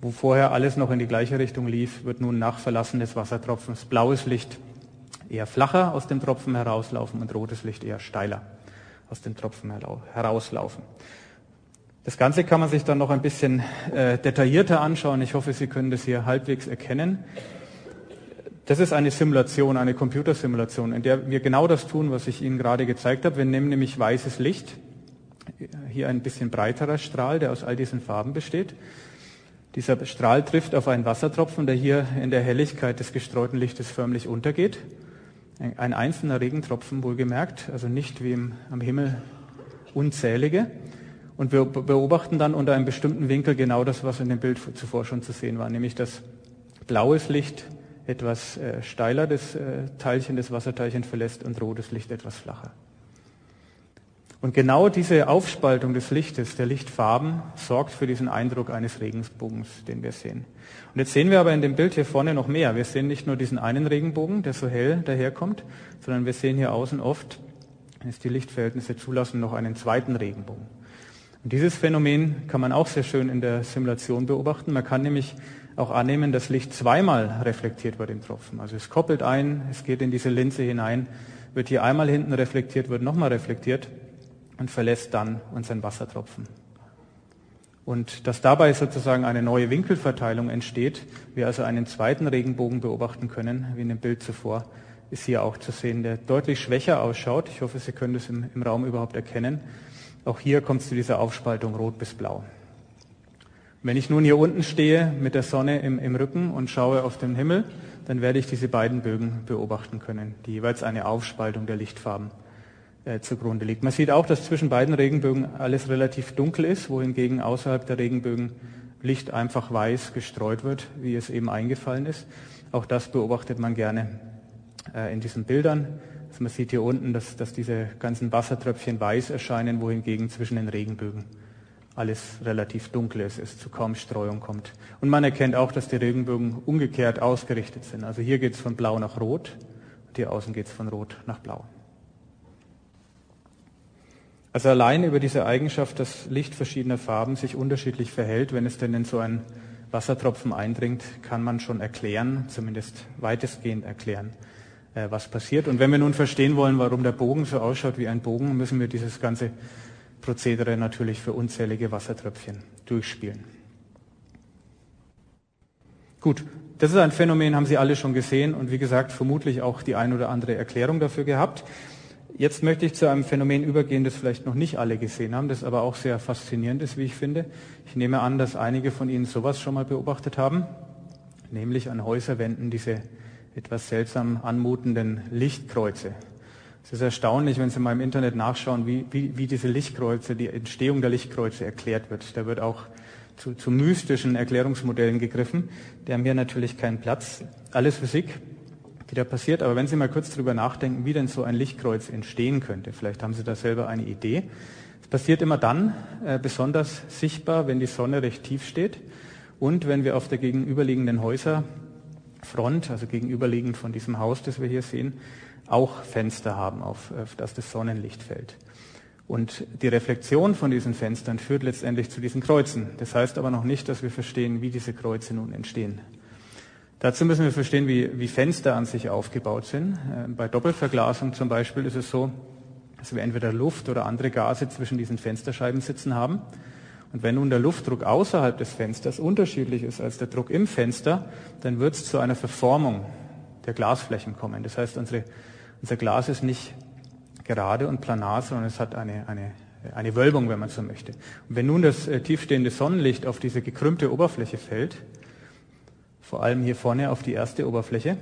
wo vorher alles noch in die gleiche Richtung lief, wird nun nach Verlassen des Wassertropfens blaues Licht eher flacher aus dem Tropfen herauslaufen und rotes Licht eher steiler aus dem Tropfen herauslaufen. Das Ganze kann man sich dann noch ein bisschen äh, detaillierter anschauen. Ich hoffe, Sie können das hier halbwegs erkennen. Das ist eine Simulation, eine Computersimulation, in der wir genau das tun, was ich Ihnen gerade gezeigt habe. Wir nehmen nämlich weißes Licht, hier ein bisschen breiterer Strahl, der aus all diesen Farben besteht. Dieser Strahl trifft auf einen Wassertropfen, der hier in der Helligkeit des gestreuten Lichtes förmlich untergeht. Ein einzelner Regentropfen wohlgemerkt, also nicht wie im, am Himmel unzählige. Und wir beobachten dann unter einem bestimmten Winkel genau das, was in dem Bild zuvor schon zu sehen war, nämlich dass blaues Licht etwas äh, steiler das äh, Teilchen, das Wasserteilchen verlässt und rotes Licht etwas flacher. Und genau diese Aufspaltung des Lichtes, der Lichtfarben, sorgt für diesen Eindruck eines Regenbogens, den wir sehen. Und jetzt sehen wir aber in dem Bild hier vorne noch mehr. Wir sehen nicht nur diesen einen Regenbogen, der so hell daherkommt, sondern wir sehen hier außen oft, wenn es die Lichtverhältnisse zulassen, noch einen zweiten Regenbogen. Und dieses Phänomen kann man auch sehr schön in der Simulation beobachten. Man kann nämlich auch annehmen, dass Licht zweimal reflektiert wird im Tropfen. Also es koppelt ein, es geht in diese Linse hinein, wird hier einmal hinten reflektiert, wird nochmal reflektiert und verlässt dann unseren Wassertropfen. Und dass dabei sozusagen eine neue Winkelverteilung entsteht, wir also einen zweiten Regenbogen beobachten können, wie in dem Bild zuvor, ist hier auch zu sehen, der deutlich schwächer ausschaut. Ich hoffe, Sie können das im, im Raum überhaupt erkennen. Auch hier kommt es zu dieser Aufspaltung rot bis blau. Wenn ich nun hier unten stehe mit der Sonne im, im Rücken und schaue auf den Himmel, dann werde ich diese beiden Bögen beobachten können, die jeweils eine Aufspaltung der Lichtfarben äh, zugrunde liegt. Man sieht auch, dass zwischen beiden Regenbögen alles relativ dunkel ist, wohingegen außerhalb der Regenbögen Licht einfach weiß gestreut wird, wie es eben eingefallen ist. Auch das beobachtet man gerne äh, in diesen Bildern. Also man sieht hier unten, dass, dass diese ganzen Wassertröpfchen weiß erscheinen, wohingegen zwischen den Regenbögen alles relativ dunkel ist, es zu kaum Streuung kommt. Und man erkennt auch, dass die Regenbögen umgekehrt ausgerichtet sind. Also hier geht es von blau nach rot und hier außen geht es von rot nach blau. Also allein über diese Eigenschaft, dass Licht verschiedener Farben sich unterschiedlich verhält, wenn es denn in so einen Wassertropfen eindringt, kann man schon erklären, zumindest weitestgehend erklären, äh, was passiert. Und wenn wir nun verstehen wollen, warum der Bogen so ausschaut wie ein Bogen, müssen wir dieses ganze Prozedere natürlich für unzählige Wassertröpfchen durchspielen. Gut, das ist ein Phänomen, haben Sie alle schon gesehen und wie gesagt, vermutlich auch die ein oder andere Erklärung dafür gehabt. Jetzt möchte ich zu einem Phänomen übergehen, das vielleicht noch nicht alle gesehen haben, das aber auch sehr faszinierend ist, wie ich finde. Ich nehme an, dass einige von Ihnen sowas schon mal beobachtet haben, nämlich an Häuserwänden diese etwas seltsam anmutenden Lichtkreuze. Es ist erstaunlich, wenn Sie mal im Internet nachschauen, wie, wie, wie diese Lichtkreuze, die Entstehung der Lichtkreuze erklärt wird. Da wird auch zu, zu mystischen Erklärungsmodellen gegriffen. Die haben hier natürlich keinen Platz. Alles Physik, die da passiert. Aber wenn Sie mal kurz drüber nachdenken, wie denn so ein Lichtkreuz entstehen könnte, vielleicht haben Sie da selber eine Idee. Es passiert immer dann äh, besonders sichtbar, wenn die Sonne recht tief steht und wenn wir auf der gegenüberliegenden Häuserfront, also gegenüberliegend von diesem Haus, das wir hier sehen, auch Fenster haben, auf, auf das das Sonnenlicht fällt. Und die Reflexion von diesen Fenstern führt letztendlich zu diesen Kreuzen. Das heißt aber noch nicht, dass wir verstehen, wie diese Kreuze nun entstehen. Dazu müssen wir verstehen, wie, wie Fenster an sich aufgebaut sind. Äh, bei Doppelverglasung zum Beispiel ist es so, dass wir entweder Luft oder andere Gase zwischen diesen Fensterscheiben sitzen haben. Und wenn nun der Luftdruck außerhalb des Fensters unterschiedlich ist als der Druck im Fenster, dann wird es zu einer Verformung der Glasflächen kommen. Das heißt, unsere, unser Glas ist nicht gerade und planar, sondern es hat eine, eine, eine Wölbung, wenn man so möchte. Und wenn nun das äh, tiefstehende Sonnenlicht auf diese gekrümmte Oberfläche fällt, vor allem hier vorne auf die erste Oberfläche,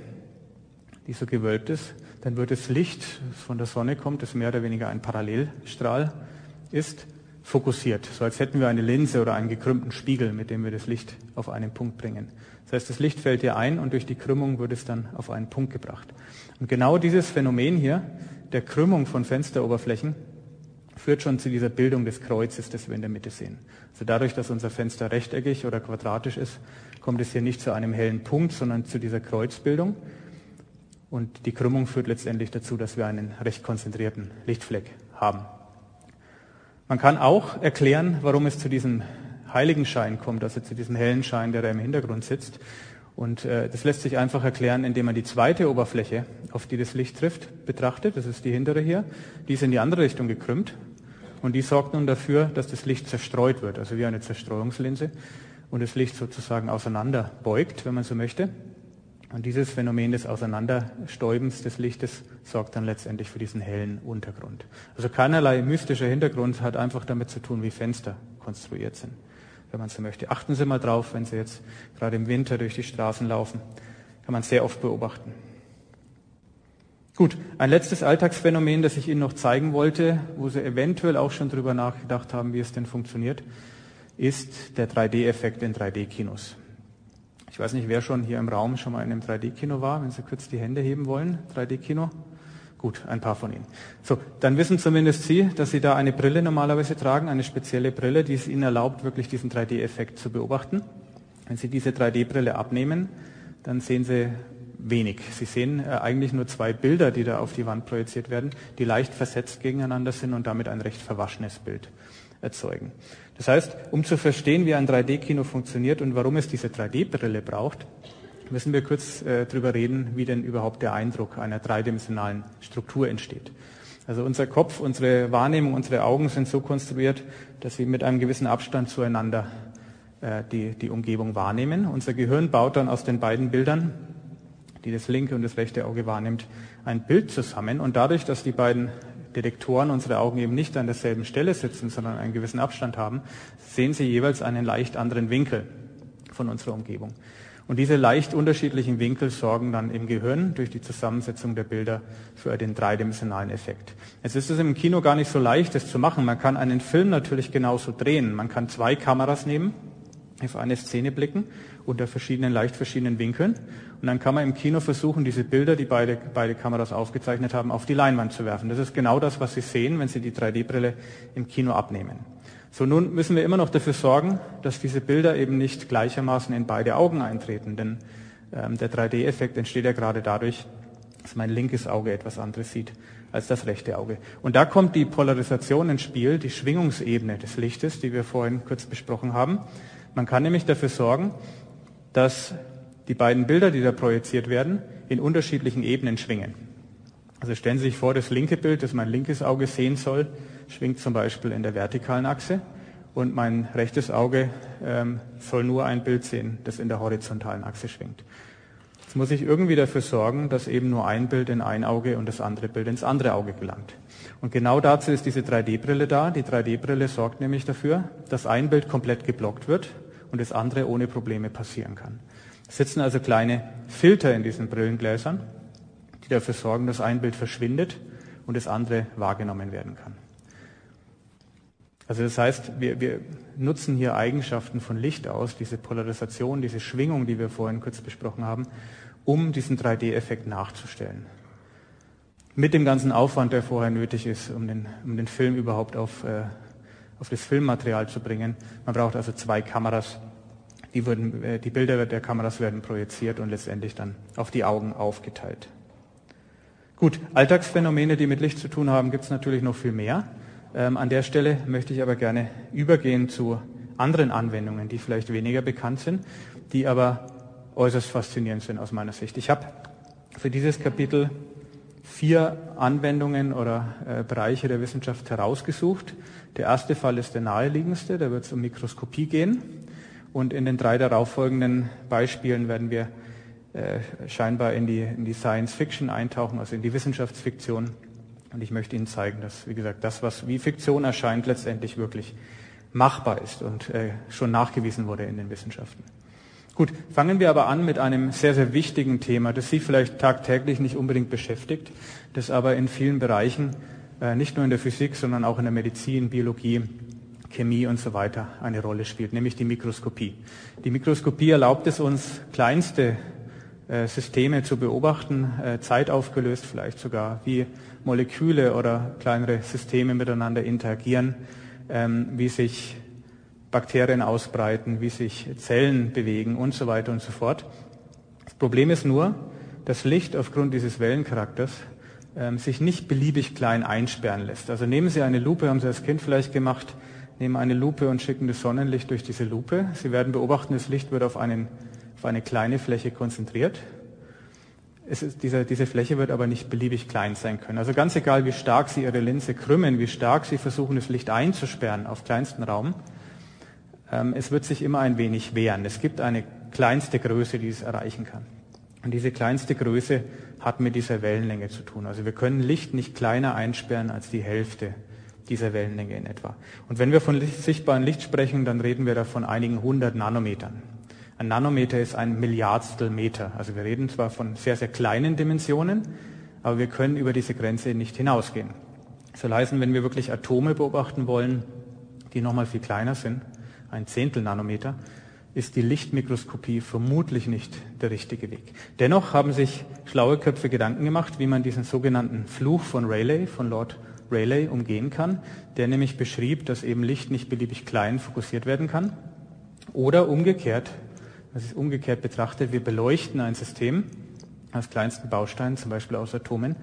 die so gewölbt ist, dann wird das Licht, das von der Sonne kommt, das mehr oder weniger ein Parallelstrahl ist, fokussiert, so als hätten wir eine Linse oder einen gekrümmten Spiegel, mit dem wir das Licht auf einen Punkt bringen. Das heißt, das Licht fällt hier ein und durch die Krümmung wird es dann auf einen Punkt gebracht. Und genau dieses Phänomen hier, der Krümmung von Fensteroberflächen, führt schon zu dieser Bildung des Kreuzes, das wir in der Mitte sehen. Also dadurch, dass unser Fenster rechteckig oder quadratisch ist, kommt es hier nicht zu einem hellen Punkt, sondern zu dieser Kreuzbildung. Und die Krümmung führt letztendlich dazu, dass wir einen recht konzentrierten Lichtfleck haben. Man kann auch erklären, warum es zu diesem Heiligenschein kommt, also zu diesem hellen Schein, der da im Hintergrund sitzt. Und äh, das lässt sich einfach erklären, indem man die zweite Oberfläche, auf die das Licht trifft, betrachtet. Das ist die hintere hier. Die ist in die andere Richtung gekrümmt. Und die sorgt nun dafür, dass das Licht zerstreut wird, also wie eine Zerstreuungslinse und das Licht sozusagen auseinander beugt, wenn man so möchte. Und dieses Phänomen des Auseinanderstäubens des Lichtes sorgt dann letztendlich für diesen hellen Untergrund. Also keinerlei mystischer Hintergrund hat einfach damit zu tun, wie Fenster konstruiert sind, wenn man so möchte. Achten Sie mal drauf, wenn Sie jetzt gerade im Winter durch die Straßen laufen, kann man sehr oft beobachten. Gut, ein letztes Alltagsphänomen, das ich Ihnen noch zeigen wollte, wo Sie eventuell auch schon drüber nachgedacht haben, wie es denn funktioniert, ist der 3D-Effekt in 3D-Kinos. Ich weiß nicht, wer schon hier im Raum schon mal in einem 3D-Kino war, wenn Sie kurz die Hände heben wollen. 3D-Kino? Gut, ein paar von Ihnen. So, dann wissen zumindest Sie, dass Sie da eine Brille normalerweise tragen, eine spezielle Brille, die es Ihnen erlaubt, wirklich diesen 3D-Effekt zu beobachten. Wenn Sie diese 3D-Brille abnehmen, dann sehen Sie wenig. Sie sehen äh, eigentlich nur zwei Bilder, die da auf die Wand projiziert werden, die leicht versetzt gegeneinander sind und damit ein recht verwaschenes Bild erzeugen. Das heißt, um zu verstehen, wie ein 3D-Kino funktioniert und warum es diese 3D-Brille braucht, müssen wir kurz äh, darüber reden, wie denn überhaupt der Eindruck einer dreidimensionalen Struktur entsteht. Also unser Kopf, unsere Wahrnehmung, unsere Augen sind so konstruiert, dass sie mit einem gewissen Abstand zueinander äh, die, die Umgebung wahrnehmen. Unser Gehirn baut dann aus den beiden Bildern, die das linke und das rechte Auge wahrnimmt, ein Bild zusammen. Und dadurch, dass die beiden Detektoren unsere Augen eben nicht an derselben Stelle sitzen, sondern einen gewissen Abstand haben, sehen sie jeweils einen leicht anderen Winkel von unserer Umgebung. Und diese leicht unterschiedlichen Winkel sorgen dann im Gehirn durch die Zusammensetzung der Bilder für den dreidimensionalen Effekt. Jetzt ist es im Kino gar nicht so leicht, das zu machen. Man kann einen Film natürlich genauso drehen. Man kann zwei Kameras nehmen, auf eine Szene blicken unter verschiedenen, leicht verschiedenen Winkeln. Und dann kann man im Kino versuchen, diese Bilder, die beide, beide Kameras aufgezeichnet haben, auf die Leinwand zu werfen. Das ist genau das, was Sie sehen, wenn Sie die 3D-Brille im Kino abnehmen. So, nun müssen wir immer noch dafür sorgen, dass diese Bilder eben nicht gleichermaßen in beide Augen eintreten, denn ähm, der 3D-Effekt entsteht ja gerade dadurch, dass mein linkes Auge etwas anderes sieht als das rechte Auge. Und da kommt die Polarisation ins Spiel, die Schwingungsebene des Lichtes, die wir vorhin kurz besprochen haben. Man kann nämlich dafür sorgen, dass die beiden Bilder, die da projiziert werden, in unterschiedlichen Ebenen schwingen. Also stellen Sie sich vor, das linke Bild, das mein linkes Auge sehen soll, schwingt zum Beispiel in der vertikalen Achse und mein rechtes Auge ähm, soll nur ein Bild sehen, das in der horizontalen Achse schwingt. Jetzt muss ich irgendwie dafür sorgen, dass eben nur ein Bild in ein Auge und das andere Bild ins andere Auge gelangt. Und genau dazu ist diese 3D-Brille da. Die 3D-Brille sorgt nämlich dafür, dass ein Bild komplett geblockt wird und das andere ohne Probleme passieren kann. Es sitzen also kleine Filter in diesen Brillengläsern, die dafür sorgen, dass ein Bild verschwindet und das andere wahrgenommen werden kann. Also das heißt, wir, wir nutzen hier Eigenschaften von Licht aus, diese Polarisation, diese Schwingung, die wir vorhin kurz besprochen haben, um diesen 3D-Effekt nachzustellen. Mit dem ganzen Aufwand, der vorher nötig ist, um den, um den Film überhaupt auf äh, auf das Filmmaterial zu bringen. Man braucht also zwei Kameras. Die, würden, äh, die Bilder der Kameras werden projiziert und letztendlich dann auf die Augen aufgeteilt. Gut, Alltagsphänomene, die mit Licht zu tun haben, gibt es natürlich noch viel mehr. Ähm, an der Stelle möchte ich aber gerne übergehen zu anderen Anwendungen, die vielleicht weniger bekannt sind, die aber äußerst faszinierend sind aus meiner Sicht. Ich habe für dieses Kapitel vier Anwendungen oder äh, Bereiche der Wissenschaft herausgesucht. Der erste Fall ist der naheliegendste, da wird es um Mikroskopie gehen. Und in den drei darauffolgenden Beispielen werden wir äh, scheinbar in die, in die Science Fiction eintauchen, also in die Wissenschaftsfiktion. Und ich möchte Ihnen zeigen, dass, wie gesagt, das, was wie Fiktion erscheint, letztendlich wirklich machbar ist und äh, schon nachgewiesen wurde in den Wissenschaften. Gut, fangen wir aber an mit einem sehr, sehr wichtigen Thema, das Sie vielleicht tagtäglich nicht unbedingt beschäftigt, das aber in vielen Bereichen, äh, nicht nur in der Physik, sondern auch in der Medizin, Biologie, Chemie und so weiter eine Rolle spielt, nämlich die Mikroskopie. Die Mikroskopie erlaubt es uns, kleinste äh, Systeme zu beobachten, äh, zeitaufgelöst vielleicht sogar, wie Moleküle oder kleinere Systeme miteinander interagieren, ähm, wie sich Bakterien ausbreiten, wie sich Zellen bewegen und so weiter und so fort. Das Problem ist nur, dass Licht aufgrund dieses Wellencharakters ähm, sich nicht beliebig klein einsperren lässt. Also nehmen Sie eine Lupe, haben Sie als Kind vielleicht gemacht, nehmen eine Lupe und schicken das Sonnenlicht durch diese Lupe. Sie werden beobachten, das Licht wird auf, einen, auf eine kleine Fläche konzentriert. ist, diese, diese Fläche wird aber nicht beliebig klein sein können. Also ganz egal, wie stark Sie Ihre Linse krümmen, wie stark Sie versuchen, das Licht einzusperren auf kleinsten Raum, ähm, es wird sich immer ein wenig wehren. Es gibt eine kleinste Größe, die es erreichen kann. Und diese kleinste Größe hat mit dieser Wellenlänge zu tun. Also wir können Licht nicht kleiner einsperren als die Hälfte dieser Wellenlänge in etwa. Und wenn wir von sichtbarem Licht sprechen, dann reden wir da von einigen hundert Nanometern. Ein Nanometer ist ein Milliardstel Meter. Also wir reden zwar von sehr, sehr kleinen Dimensionen, aber wir können über diese Grenze nicht hinausgehen. Soll heißen, wenn wir wirklich Atome beobachten wollen, die nochmal viel kleiner sind, ein Zehntel Nanometer, ist die Lichtmikroskopie vermutlich nicht der richtige Weg. Dennoch haben sich schlaue Köpfe Gedanken gemacht, wie man diesen sogenannten Fluch von Rayleigh, von Lord Rayleigh, umgehen kann, der nämlich beschrieb, dass eben Licht nicht beliebig klein fokussiert werden kann. Oder umgekehrt, das ist umgekehrt betrachtet, wir beleuchten ein System aus kleinsten Bausteinen, zum Beispiel aus Atomen,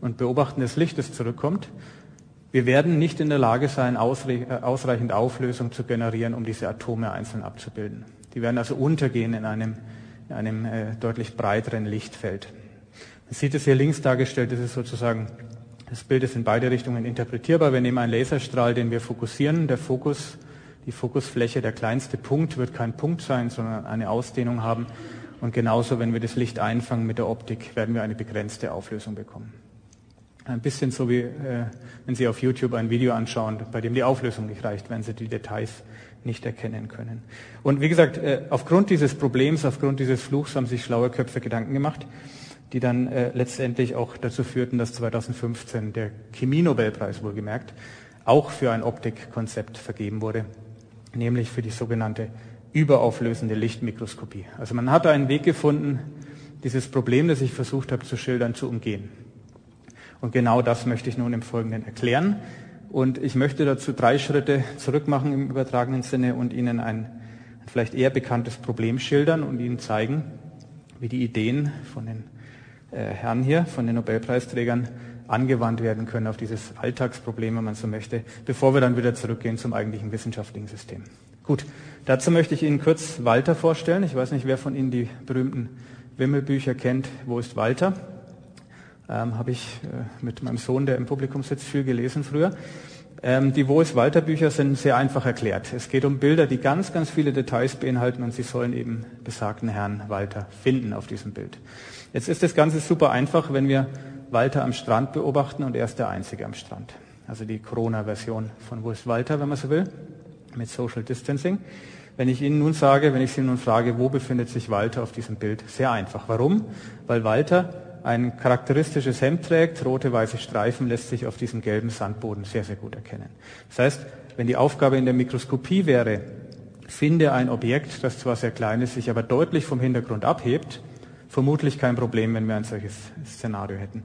und beobachten das Licht, das zurückkommt. Wir werden nicht in der Lage sein, äh, ausreichend Auflösung zu generieren, um diese Atome einzeln abzubilden. Die werden also untergehen in einem, in einem äh, deutlich breiteren Lichtfeld. Man sieht es hier links dargestellt, das ist sozusagen, das Bild ist in beide Richtungen interpretierbar. Wir nehmen einen Laserstrahl, den wir fokussieren. Der Fokus die Fokusfläche, der kleinste Punkt wird kein Punkt sein, sondern eine Ausdehnung haben. Und genauso, wenn wir das Licht einfangen mit der Optik, werden wir eine begrenzte Auflösung bekommen. Ein bisschen so wie, äh, wenn Sie auf YouTube ein Video anschauen, bei dem die Auflösung nicht reicht, wenn Sie die Details nicht erkennen können. Und wie gesagt, äh, aufgrund dieses Problems, aufgrund dieses Fluchs haben sich schlaue Köpfe Gedanken gemacht, die dann äh, letztendlich auch dazu führten, dass 2015 der Chemie-Nobelpreis wohlgemerkt auch für ein Optikkonzept vergeben wurde nämlich für die sogenannte überauflösende Lichtmikroskopie. Also man hat einen Weg gefunden, dieses Problem, das ich versucht habe zu schildern, zu umgehen. Und genau das möchte ich nun im Folgenden erklären. Und ich möchte dazu drei Schritte zurückmachen im übertragenen Sinne und Ihnen ein vielleicht eher bekanntes Problem schildern und Ihnen zeigen, wie die Ideen von den Herren hier, von den Nobelpreisträgern, angewandt werden können auf dieses Alltagsproblem, wenn man so möchte, bevor wir dann wieder zurückgehen zum eigentlichen wissenschaftlichen System. Gut, dazu möchte ich Ihnen kurz Walter vorstellen. Ich weiß nicht, wer von Ihnen die berühmten Wimmelbücher kennt. Wo ist Walter? Ähm, Habe ich äh, mit meinem Sohn, der im Publikum sitzt, viel gelesen früher. Ähm, die ist Walter Bücher sind sehr einfach erklärt. Es geht um Bilder, die ganz, ganz viele Details beinhalten und Sie sollen eben besagten Herrn Walter finden auf diesem Bild. Jetzt ist das Ganze super einfach, wenn wir Walter am Strand beobachten und er ist der Einzige am Strand. Also die Corona-Version von Wo ist Walter, wenn man so will, mit Social Distancing. Wenn ich Ihnen nun sage, wenn ich Sie nun frage, wo befindet sich Walter auf diesem Bild? Sehr einfach. Warum? Weil Walter ein charakteristisches Hemd trägt, rote, weiße Streifen lässt sich auf diesem gelben Sandboden sehr, sehr gut erkennen. Das heißt, wenn die Aufgabe in der Mikroskopie wäre, finde ein Objekt, das zwar sehr klein ist, sich aber deutlich vom Hintergrund abhebt, vermutlich kein Problem, wenn wir ein solches Szenario hätten.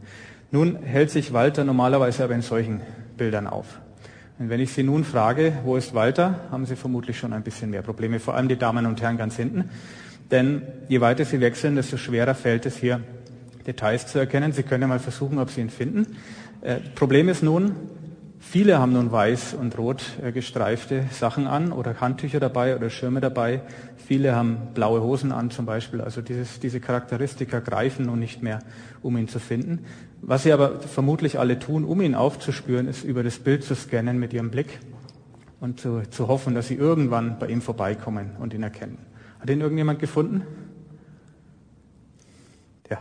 Nun hält sich Walter normalerweise aber in solchen Bildern auf. Und wenn ich Sie nun frage, wo ist Walter, haben Sie vermutlich schon ein bisschen mehr Probleme, vor allem die Damen und Herren ganz hinten. Denn je weiter Sie wechseln, desto schwerer fällt es hier, Details zu erkennen. Sie können ja mal versuchen, ob Sie ihn finden. Äh, Problem ist nun, Viele haben nun weiß und rot äh, gestreifte Sachen an oder Handtücher dabei oder Schirme dabei. Viele haben blaue Hosen an zum Beispiel. Also dieses, diese Charakteristika greifen nun nicht mehr, um ihn zu finden. Was sie aber vermutlich alle tun, um ihn aufzuspüren, ist über das Bild zu scannen mit ihrem Blick und zu, zu hoffen, dass sie irgendwann bei ihm vorbeikommen und ihn erkennen. Hat ihn irgendjemand gefunden? Ja,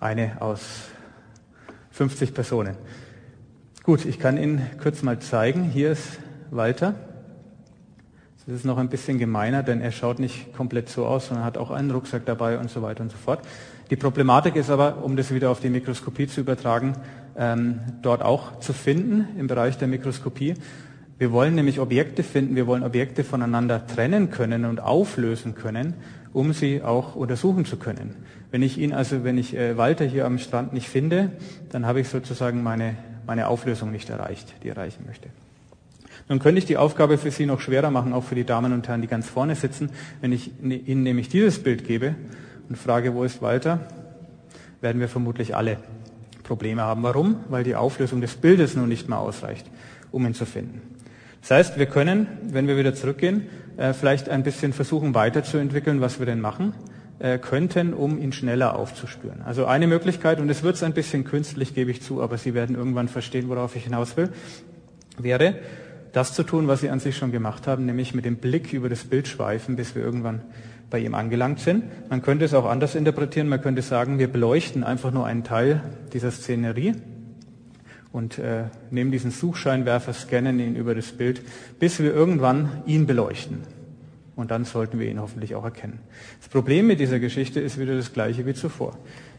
eine aus 50 Personen. Gut, ich kann Ihnen kurz mal zeigen. Hier ist Walter. Das ist noch ein bisschen gemeiner, denn er schaut nicht komplett so aus, sondern hat auch einen Rucksack dabei und so weiter und so fort. Die Problematik ist aber, um das wieder auf die Mikroskopie zu übertragen, ähm, dort auch zu finden im Bereich der Mikroskopie. Wir wollen nämlich Objekte finden, wir wollen Objekte voneinander trennen können und auflösen können, um sie auch untersuchen zu können. Wenn ich ihn also, wenn ich äh, Walter hier am Strand nicht finde, dann habe ich sozusagen meine meine Auflösung nicht erreicht, die erreichen möchte. Nun könnte ich die Aufgabe für Sie noch schwerer machen, auch für die Damen und Herren, die ganz vorne sitzen. Wenn ich Ihnen nämlich dieses Bild gebe und frage, wo ist Walter, werden wir vermutlich alle Probleme haben. Warum? Weil die Auflösung des Bildes nun nicht mehr ausreicht, um ihn zu finden. Das heißt, wir können, wenn wir wieder zurückgehen, äh, vielleicht ein bisschen versuchen weiterzuentwickeln, was wir denn machen. Äh, könnten, um ihn schneller aufzuspüren. Also eine Möglichkeit, und es wird ein bisschen künstlich, gebe ich zu, aber Sie werden irgendwann verstehen, worauf ich hinaus will, wäre, das zu tun, was Sie an sich schon gemacht haben, nämlich mit dem Blick über das Bild schweifen, bis wir irgendwann bei ihm angelangt sind. Man könnte es auch anders interpretieren. Man könnte sagen, wir beleuchten einfach nur einen Teil dieser Szenerie und äh, nehmen diesen Suchscheinwerfer, scannen ihn über das Bild, bis wir irgendwann ihn beleuchten. Und dann sollten wir ihn hoffentlich auch erkennen. Das Problem mit dieser Geschichte ist wieder das gleiche wie zuvor.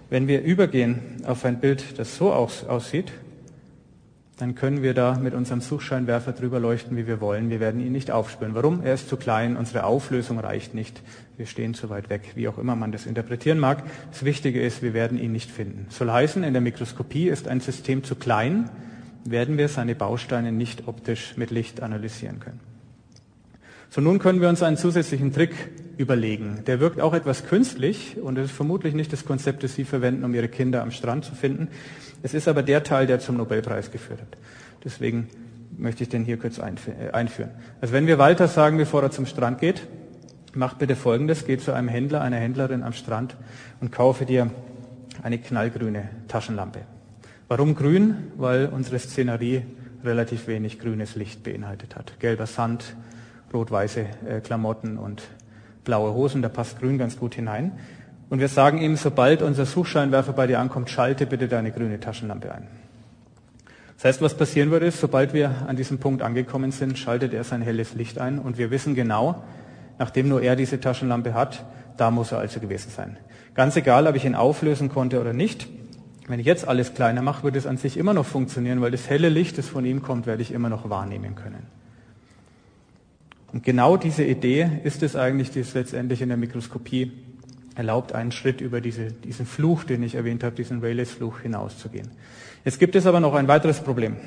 Wenn wir übergehen auf ein Bild, das so aus, aussieht, dann können wir da mit unserem Suchscheinwerfer drüber leuchten, wie wir wollen. Wir werden ihn nicht aufspüren. Warum? Er ist zu klein, unsere Auflösung reicht nicht, wir stehen zu weit weg, wie auch immer man das interpretieren mag. Das Wichtige ist, wir werden ihn nicht finden. Soll heißen, in der Mikroskopie ist ein System zu klein, werden wir seine Bausteine nicht optisch mit Licht analysieren können. So, nun können wir uns einen zusätzlichen Trick überlegen. Der wirkt auch etwas künstlich und es ist vermutlich nicht das Konzept, das Sie verwenden, um Ihre Kinder am Strand zu finden. Es ist aber der Teil, der zum Nobelpreis geführt hat. Deswegen möchte ich den hier kurz äh, einführen. Also wenn wir Walter sagen, bevor er zum Strand geht, mach bitte Folgendes, geh zu einem Händler, einer Händlerin am Strand und kaufe dir eine knallgrüne Taschenlampe. Warum grün? Weil unsere Szenerie relativ wenig grünes Licht beinhaltet hat. Gelber Sand, rot-weiße äh, Klamotten und blaue Hosen, da passt grün ganz gut hinein. Und wir sagen ihm, sobald unser Suchscheinwerfer bei dir ankommt, schalte bitte deine grüne Taschenlampe ein. Das heißt, was passieren würde, ist, sobald wir an diesem Punkt angekommen sind, schaltet er sein helles Licht ein und wir wissen genau, nachdem nur er diese Taschenlampe hat, da muss er also gewesen sein. Ganz egal, ob ich ihn auflösen konnte oder nicht. Wenn ich jetzt alles kleiner mache, wird es an sich immer noch funktionieren, weil das helle Licht, das von ihm kommt, werde ich immer noch wahrnehmen können. Und genau diese Idee ist es eigentlich, die es letztendlich in der Mikroskopie erlaubt, einen Schritt über diese, diesen Fluch, den ich erwähnt habe, diesen Rayleigh-Fluch hinauszugehen. Jetzt gibt es aber noch ein weiteres Problem.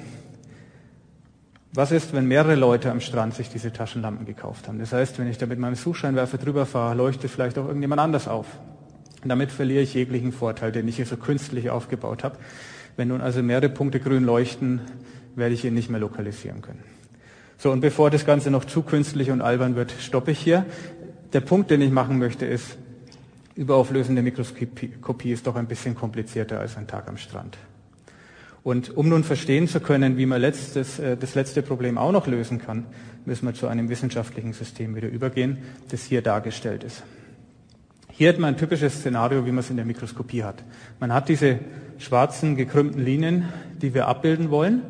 Was ist, wenn mehrere Leute am Strand sich diese Taschenlampen gekauft haben? Das heißt, wenn ich da mit meinem Suchscheinwerfer drüber fahre, leuchtet vielleicht auch irgendjemand anders auf. Und damit verliere ich jeglichen Vorteil, den ich hier so künstlich aufgebaut habe. Wenn nun also mehrere Punkte grün leuchten, werde ich ihn nicht mehr lokalisieren können. So, und bevor das Ganze noch zu künstlich und albern wird, stoppe ich hier. Der Punkt, den ich machen möchte, ist, überauflösende Mikroskopie ist doch ein bisschen komplizierter als ein Tag am Strand. Und um nun verstehen zu können, wie man letztes, äh, das letzte Problem auch noch lösen kann, müssen wir zu einem wissenschaftlichen System wieder übergehen, das hier dargestellt ist. Hier hat man ein typisches Szenario, wie man es in der Mikroskopie hat. Man hat diese schwarzen gekrümmten Linien, die wir abbilden wollen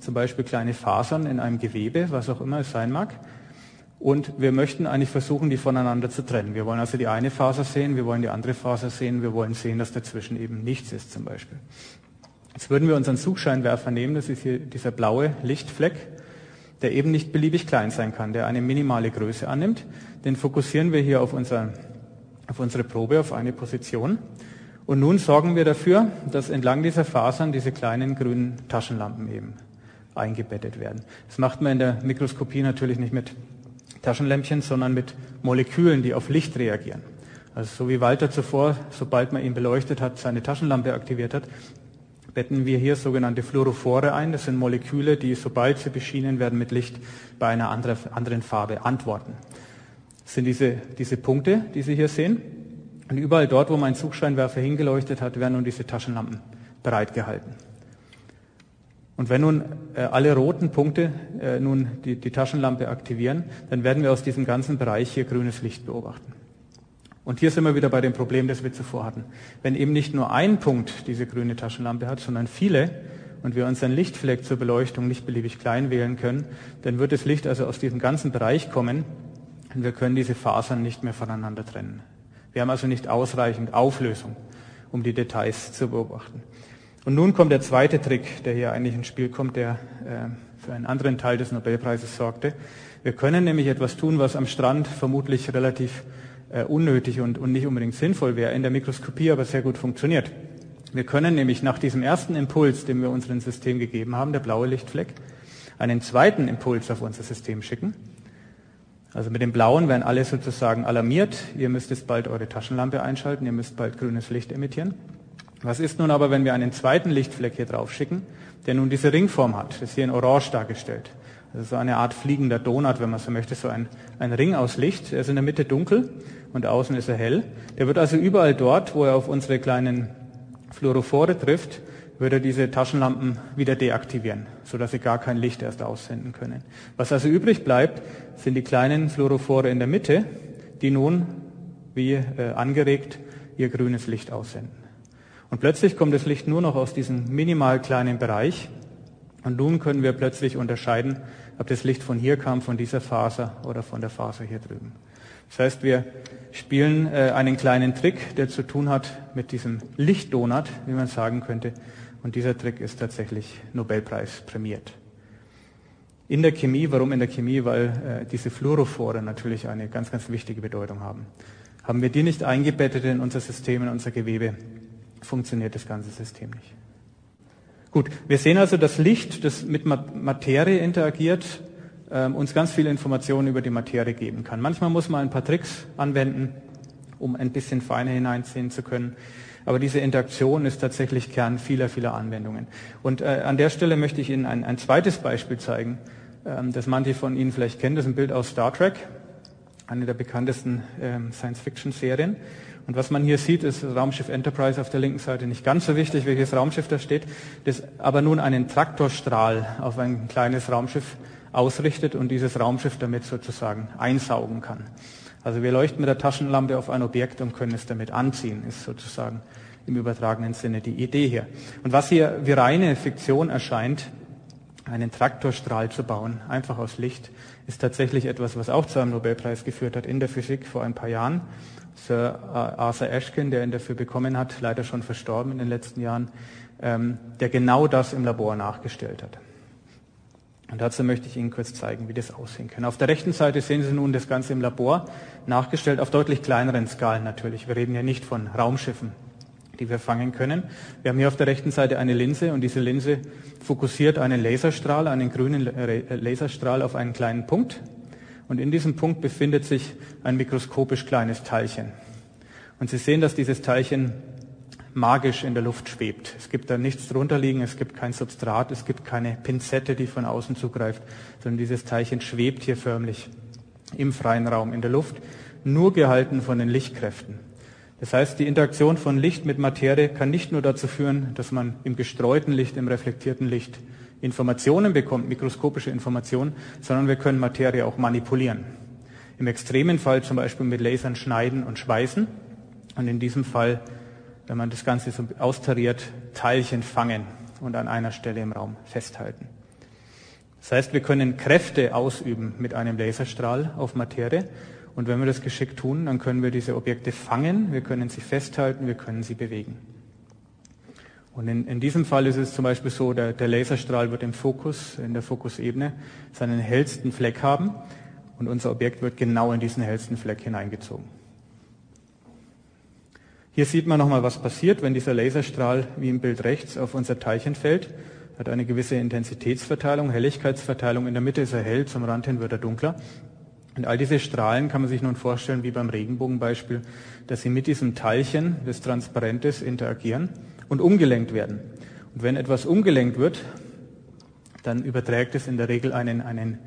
zum Beispiel kleine Fasern in einem Gewebe, was auch immer es sein mag. Und wir möchten eigentlich versuchen, die voneinander zu trennen. Wir wollen also die eine Faser sehen, wir wollen die andere Faser sehen, wir wollen sehen, dass dazwischen eben nichts ist zum Beispiel. Jetzt würden wir unseren Suchscheinwerfer nehmen, das ist hier dieser blaue Lichtfleck, der eben nicht beliebig klein sein kann, der eine minimale Größe annimmt. Den fokussieren wir hier auf, unser, auf unsere Probe, auf eine Position. Und nun sorgen wir dafür, dass entlang dieser Fasern diese kleinen grünen Taschenlampen eben eingebettet werden. Das macht man in der Mikroskopie natürlich nicht mit Taschenlämpchen, sondern mit Molekülen, die auf Licht reagieren. Also so wie Walter zuvor, sobald man ihn beleuchtet hat, seine Taschenlampe aktiviert hat, betten wir hier sogenannte Fluorophore ein. Das sind Moleküle, die, sobald sie beschienen werden mit Licht, bei einer anderen Farbe antworten. Das sind diese, diese Punkte, die Sie hier sehen. Und überall dort, wo mein Zugscheinwerfer hingeleuchtet hat, werden nun diese Taschenlampen bereitgehalten. Und wenn nun äh, alle roten Punkte äh, nun die, die Taschenlampe aktivieren, dann werden wir aus diesem ganzen Bereich hier grünes Licht beobachten. Und hier sind wir wieder bei dem Problem, das wir zuvor hatten. Wenn eben nicht nur ein Punkt diese grüne Taschenlampe hat, sondern viele und wir unseren Lichtfleck zur Beleuchtung nicht beliebig klein wählen können, dann wird das Licht also aus diesem ganzen Bereich kommen und wir können diese Fasern nicht mehr voneinander trennen. Wir haben also nicht ausreichend Auflösung, um die Details zu beobachten. Und nun kommt der zweite Trick, der hier eigentlich ins Spiel kommt, der äh, für einen anderen Teil des Nobelpreises sorgte. Wir können nämlich etwas tun, was am Strand vermutlich relativ äh, unnötig und, und nicht unbedingt sinnvoll wäre, in der Mikroskopie aber sehr gut funktioniert. Wir können nämlich nach diesem ersten Impuls, den wir unserem System gegeben haben, der blaue Lichtfleck, einen zweiten Impuls auf unser System schicken. Also mit dem blauen werden alle sozusagen alarmiert, ihr müsst jetzt bald eure Taschenlampe einschalten, ihr müsst bald grünes Licht emittieren. Was ist nun aber, wenn wir einen zweiten Lichtfleck hier drauf schicken, der nun diese Ringform hat, das ist hier in Orange dargestellt. Das ist so eine Art fliegender Donut, wenn man so möchte, so ein, ein Ring aus Licht. Er ist in der Mitte dunkel und außen ist er hell. Der wird also überall dort, wo er auf unsere kleinen Fluorophore trifft, würde diese Taschenlampen wieder deaktivieren, sodass sie gar kein Licht erst aussenden können. Was also übrig bleibt, sind die kleinen Fluorophore in der Mitte, die nun, wie äh, angeregt, ihr grünes Licht aussenden. Und plötzlich kommt das Licht nur noch aus diesem minimal kleinen Bereich. Und nun können wir plötzlich unterscheiden, ob das Licht von hier kam, von dieser Faser oder von der Faser hier drüben. Das heißt, wir spielen äh, einen kleinen Trick, der zu tun hat mit diesem Lichtdonut, wie man sagen könnte, und dieser Trick ist tatsächlich Nobelpreis prämiert. In der Chemie, warum in der Chemie? Weil äh, diese Fluorophore natürlich eine ganz, ganz wichtige Bedeutung haben. Haben wir die nicht eingebettet in unser System, in unser Gewebe, funktioniert das ganze System nicht. Gut, wir sehen also, dass Licht, das mit Materie interagiert, äh, uns ganz viele Informationen über die Materie geben kann. Manchmal muss man ein paar Tricks anwenden, um ein bisschen feiner hineinziehen zu können. Aber diese Interaktion ist tatsächlich Kern vieler, vieler Anwendungen. Und äh, an der Stelle möchte ich Ihnen ein, ein zweites Beispiel zeigen, ähm, das manche von Ihnen vielleicht kennen. Das ist ein Bild aus Star Trek, eine der bekanntesten ähm, Science-Fiction-Serien. Und was man hier sieht, ist Raumschiff Enterprise auf der linken Seite nicht ganz so wichtig, welches Raumschiff da steht, das aber nun einen Traktorstrahl auf ein kleines Raumschiff ausrichtet und dieses Raumschiff damit sozusagen einsaugen kann. Also wir leuchten mit der Taschenlampe auf ein Objekt und können es damit anziehen, ist sozusagen im übertragenen Sinne die Idee hier. Und was hier wie reine Fiktion erscheint, einen Traktorstrahl zu bauen, einfach aus Licht, ist tatsächlich etwas, was auch zu einem Nobelpreis geführt hat in der Physik vor ein paar Jahren. Sir Arthur Ashkin, der ihn dafür bekommen hat, leider schon verstorben in den letzten Jahren, ähm, der genau das im Labor nachgestellt hat. Und dazu möchte ich Ihnen kurz zeigen, wie das aussehen kann. Auf der rechten Seite sehen Sie nun das Ganze im Labor, nachgestellt auf deutlich kleineren Skalen natürlich. Wir reden ja nicht von Raumschiffen, die wir fangen können. Wir haben hier auf der rechten Seite eine Linse und diese Linse fokussiert einen Laserstrahl, einen grünen Laserstrahl auf einen kleinen Punkt. Und in diesem Punkt befindet sich ein mikroskopisch kleines Teilchen. Und Sie sehen, dass dieses Teilchen magisch in der Luft schwebt. Es gibt da nichts drunter liegen, es gibt kein Substrat, es gibt keine Pinzette, die von außen zugreift, sondern dieses Teilchen schwebt hier förmlich im freien Raum in der Luft, nur gehalten von den Lichtkräften. Das heißt, die Interaktion von Licht mit Materie kann nicht nur dazu führen, dass man im gestreuten Licht, im reflektierten Licht Informationen bekommt, mikroskopische Informationen, sondern wir können Materie auch manipulieren. Im extremen Fall zum Beispiel mit Lasern schneiden und schweißen und in diesem Fall wenn man das Ganze so austariert, Teilchen fangen und an einer Stelle im Raum festhalten. Das heißt, wir können Kräfte ausüben mit einem Laserstrahl auf Materie. Und wenn wir das geschickt tun, dann können wir diese Objekte fangen, wir können sie festhalten, wir können sie bewegen. Und in, in diesem Fall ist es zum Beispiel so, der, der Laserstrahl wird im Fokus, in der Fokusebene, seinen hellsten Fleck haben und unser Objekt wird genau in diesen hellsten Fleck hineingezogen. Hier sieht man nochmal, was passiert, wenn dieser Laserstrahl wie im Bild rechts auf unser Teilchen fällt. Hat eine gewisse Intensitätsverteilung, Helligkeitsverteilung. In der Mitte ist er hell, zum Rand hin wird er dunkler. Und all diese Strahlen kann man sich nun vorstellen, wie beim Regenbogenbeispiel, dass sie mit diesem Teilchen, das transparent ist, interagieren und umgelenkt werden. Und wenn etwas umgelenkt wird, dann überträgt es in der Regel einen, einen,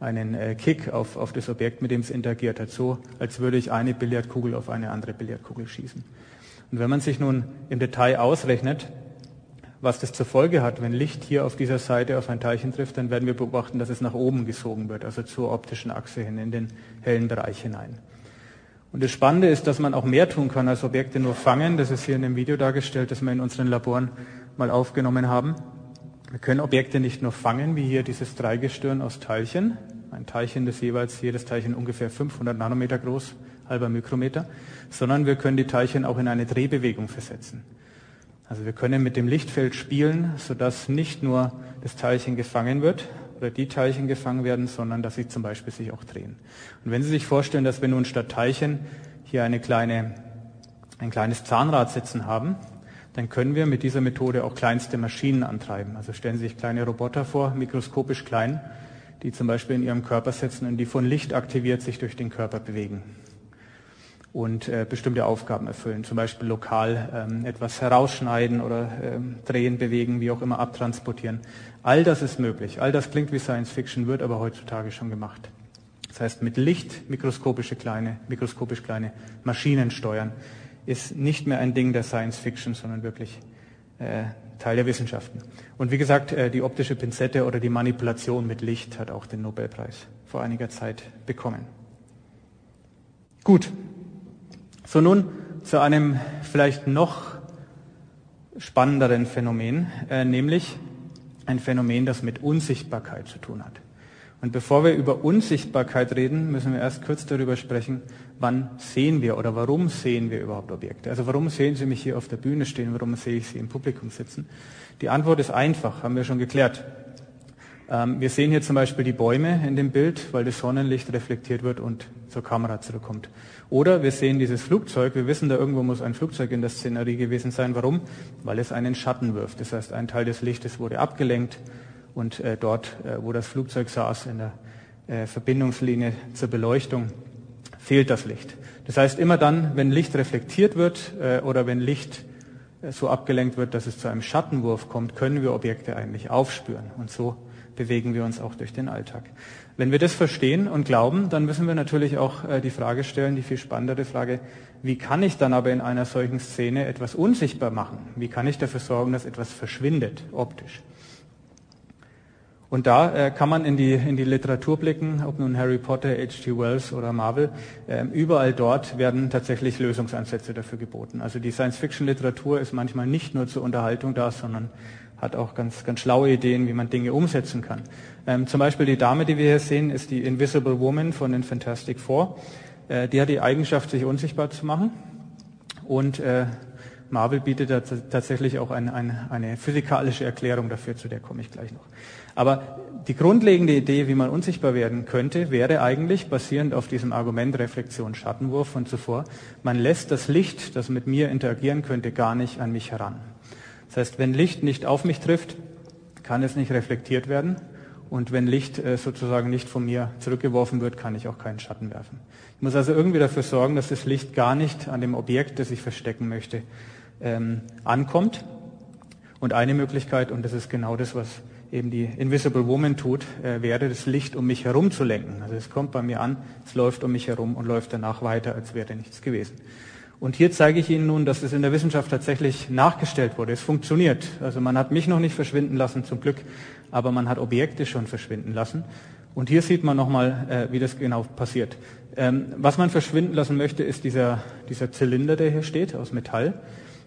einen äh, Kick auf, auf das Objekt, mit dem es interagiert hat. So, als würde ich eine Billardkugel auf eine andere Billardkugel schießen. Und wenn man sich nun im Detail ausrechnet, was das zur Folge hat, wenn Licht hier auf dieser Seite auf ein Teilchen trifft, dann werden wir beobachten, dass es nach oben gesogen wird, also zur optischen Achse hin, in den hellen Bereich hinein. Und das Spannende ist, dass man auch mehr tun kann als Objekte nur fangen. Das ist hier in dem Video dargestellt, das wir in unseren Laboren mal aufgenommen haben. Wir können Objekte nicht nur fangen, wie hier dieses Dreigestirn aus Teilchen. Ein Teilchen, das jeweils jedes Teilchen ungefähr 500 Nanometer groß halber Mikrometer, sondern wir können die Teilchen auch in eine Drehbewegung versetzen. Also wir können mit dem Lichtfeld spielen, sodass nicht nur das Teilchen gefangen wird oder die Teilchen gefangen werden, sondern dass sie zum Beispiel sich auch drehen. Und wenn Sie sich vorstellen, dass wir nun statt Teilchen hier eine kleine, ein kleines Zahnrad sitzen haben, dann können wir mit dieser Methode auch kleinste Maschinen antreiben. Also stellen Sie sich kleine Roboter vor, mikroskopisch klein, die zum Beispiel in Ihrem Körper sitzen und die von Licht aktiviert sich durch den Körper bewegen. Und äh, bestimmte Aufgaben erfüllen, zum Beispiel lokal ähm, etwas herausschneiden oder ähm, drehen, bewegen, wie auch immer abtransportieren. All das ist möglich. All das klingt wie Science Fiction, wird aber heutzutage schon gemacht. Das heißt, mit Licht mikroskopische kleine, mikroskopisch kleine Maschinen steuern, ist nicht mehr ein Ding der Science Fiction, sondern wirklich äh, Teil der Wissenschaften. Und wie gesagt, äh, die optische Pinzette oder die Manipulation mit Licht hat auch den Nobelpreis vor einiger Zeit bekommen. Gut, so nun zu einem vielleicht noch spannenderen Phänomen, äh, nämlich ein Phänomen, das mit Unsichtbarkeit zu tun hat. Und bevor wir über Unsichtbarkeit reden, müssen wir erst kurz darüber sprechen, wann sehen wir oder warum sehen wir überhaupt Objekte. Also warum sehen Sie mich hier auf der Bühne stehen, warum sehe ich Sie im Publikum sitzen? Die Antwort ist einfach, haben wir schon geklärt. Ähm, wir sehen hier zum Beispiel die Bäume in dem Bild, weil das Sonnenlicht reflektiert wird und zur Kamera zurückkommt. Oder wir sehen dieses Flugzeug, wir wissen, da irgendwo muss ein Flugzeug in der Szenerie gewesen sein. Warum? Weil es einen Schatten wirft. Das heißt, ein Teil des Lichtes wurde abgelenkt und äh, dort, äh, wo das Flugzeug saß, in der äh, Verbindungslinie zur Beleuchtung, fehlt das Licht. Das heißt, immer dann, wenn Licht reflektiert wird äh, oder wenn Licht äh, so abgelenkt wird, dass es zu einem Schattenwurf kommt, können wir Objekte eigentlich aufspüren. Und so bewegen wir uns auch durch den Alltag. Wenn wir das verstehen und glauben, dann müssen wir natürlich auch äh, die Frage stellen, die viel spannendere Frage, wie kann ich dann aber in einer solchen Szene etwas unsichtbar machen? Wie kann ich dafür sorgen, dass etwas verschwindet optisch? Und da äh, kann man in die, in die Literatur blicken, ob nun Harry Potter, H.G. Wells oder Marvel. Äh, überall dort werden tatsächlich Lösungsansätze dafür geboten. Also die Science-Fiction-Literatur ist manchmal nicht nur zur Unterhaltung da, sondern hat auch ganz, ganz schlaue Ideen, wie man Dinge umsetzen kann. Ähm, zum Beispiel die Dame, die wir hier sehen, ist die Invisible Woman von den Fantastic Four. Äh, die hat die Eigenschaft, sich unsichtbar zu machen. Und äh, Marvel bietet da tatsächlich auch ein, ein, eine physikalische Erklärung dafür, zu der komme ich gleich noch. Aber die grundlegende Idee, wie man unsichtbar werden könnte, wäre eigentlich, basierend auf diesem Argument Reflexion, Schattenwurf von zuvor, man lässt das Licht, das mit mir interagieren könnte, gar nicht an mich heran. Das heißt, wenn Licht nicht auf mich trifft, kann es nicht reflektiert werden. Und wenn Licht äh, sozusagen nicht von mir zurückgeworfen wird, kann ich auch keinen Schatten werfen. Ich muss also irgendwie dafür sorgen, dass das Licht gar nicht an dem Objekt, das ich verstecken möchte, ähm, ankommt. Und eine Möglichkeit, und das ist genau das, was eben die Invisible Woman tut, äh, wäre das Licht um mich herum zu lenken. Also es kommt bei mir an, es läuft um mich herum und läuft danach weiter, als wäre nichts gewesen. Und hier zeige ich Ihnen nun, dass es in der Wissenschaft tatsächlich nachgestellt wurde. Es funktioniert. Also man hat mich noch nicht verschwinden lassen, zum Glück, aber man hat Objekte schon verschwinden lassen. Und hier sieht man nochmal, äh, wie das genau passiert. Ähm, was man verschwinden lassen möchte, ist dieser, dieser Zylinder, der hier steht, aus Metall.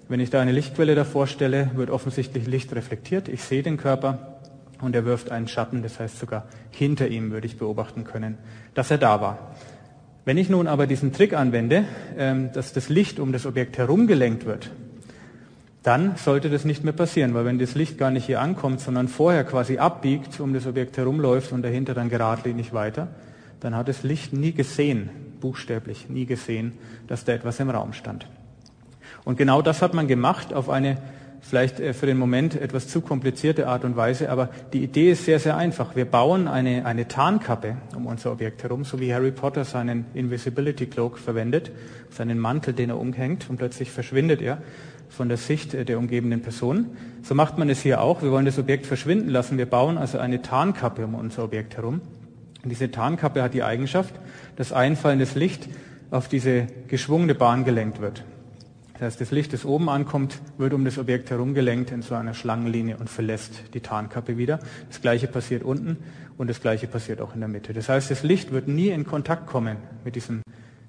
Wenn ich da eine Lichtquelle davor stelle, wird offensichtlich Licht reflektiert. Ich sehe den Körper und er wirft einen Schatten. Das heißt, sogar hinter ihm würde ich beobachten können, dass er da war. Wenn ich nun aber diesen Trick anwende, ähm, dass das Licht um das Objekt herum gelenkt wird, dann sollte das nicht mehr passieren, weil wenn das Licht gar nicht hier ankommt, sondern vorher quasi abbiegt, um das Objekt herumläuft und dahinter dann geradlinig weiter, dann hat das Licht nie gesehen, buchstäblich nie gesehen, dass da etwas im Raum stand. Und genau das hat man gemacht auf eine vielleicht äh, für den Moment etwas zu komplizierte Art und Weise, aber die Idee ist sehr, sehr einfach. Wir bauen eine, eine Tarnkappe um unser Objekt herum, so wie Harry Potter seinen Invisibility Cloak verwendet, seinen Mantel, den er umhängt und plötzlich verschwindet er von der Sicht äh, der umgebenden Person. So macht man es hier auch. Wir wollen das Objekt verschwinden lassen. Wir bauen also eine Tarnkappe um unser Objekt herum. Und diese Tarnkappe hat die Eigenschaft, dass einfallendes Licht auf diese geschwungene Bahn gelenkt wird. Das heißt, das Licht, das oben ankommt, wird um das Objekt herumgelenkt in so einer Schlangenlinie und verlässt die Tarnkappe wieder. Das gleiche passiert unten und das gleiche passiert auch in der Mitte. Das heißt, das Licht wird nie in Kontakt kommen mit diesem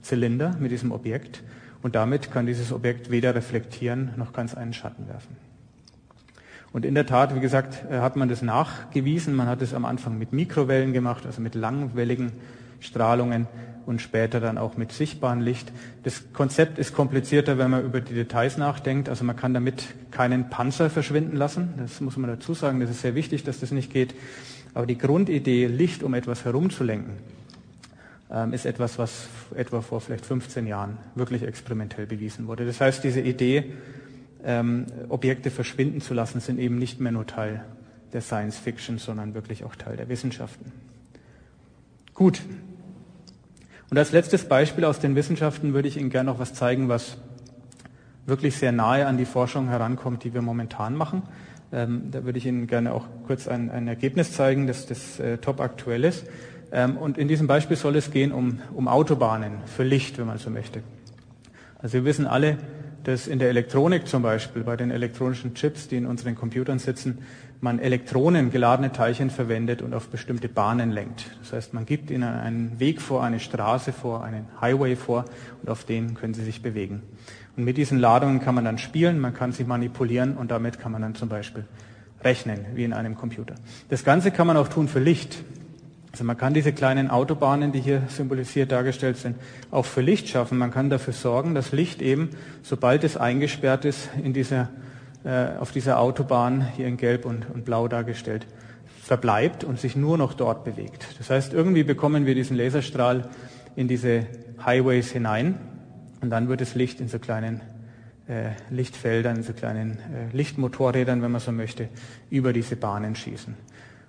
Zylinder, mit diesem Objekt und damit kann dieses Objekt weder reflektieren noch ganz einen Schatten werfen. Und in der Tat, wie gesagt, äh, hat man das nachgewiesen. Man hat es am Anfang mit Mikrowellen gemacht, also mit langwelligen Strahlungen und später dann auch mit sichtbarem Licht. Das Konzept ist komplizierter, wenn man über die Details nachdenkt. Also man kann damit keinen Panzer verschwinden lassen. Das muss man dazu sagen. Das ist sehr wichtig, dass das nicht geht. Aber die Grundidee, Licht um etwas herumzulenken, ähm, ist etwas, was etwa vor vielleicht 15 Jahren wirklich experimentell bewiesen wurde. Das heißt, diese Idee, ähm, Objekte verschwinden zu lassen, sind eben nicht mehr nur Teil der Science Fiction, sondern wirklich auch Teil der Wissenschaften. Gut, Und als letztes Beispiel aus den Wissenschaften würde ich Ihnen gerne noch was zeigen, was wirklich sehr nahe an die Forschung herankommt, die wir momentan machen. Ähm, da würde ich Ihnen gerne auch kurz ein, ein Ergebnis zeigen, das, das äh, top aktuell ist. Ähm, und in diesem Beispiel soll es gehen um, um Autobahnen für Licht, wenn man so möchte. Also wir wissen alle, dass in der Elektronik zum Beispiel, bei den elektronischen Chips, die in unseren Computern sitzen, man Elektronen, geladene Teilchen verwendet und auf bestimmte Bahnen lenkt. Das heißt, man gibt ihnen einen Weg vor, eine Straße vor, einen Highway vor und auf denen können sie sich bewegen. Und mit diesen Ladungen kann man dann spielen, man kann sie manipulieren und damit kann man dann zum Beispiel rechnen, wie in einem Computer. Das Ganze kann man auch tun für Licht. Also man kann diese kleinen Autobahnen, die hier symbolisiert dargestellt sind, auch für Licht schaffen. Man kann dafür sorgen, dass Licht eben, sobald es eingesperrt ist, in dieser, äh, auf dieser Autobahn, hier in Gelb und, und Blau dargestellt, verbleibt und sich nur noch dort bewegt. Das heißt, irgendwie bekommen wir diesen Laserstrahl in diese Highways hinein und dann wird das Licht in so kleinen äh, Lichtfeldern, in so kleinen äh, Lichtmotorrädern, wenn man so möchte, über diese Bahnen schießen.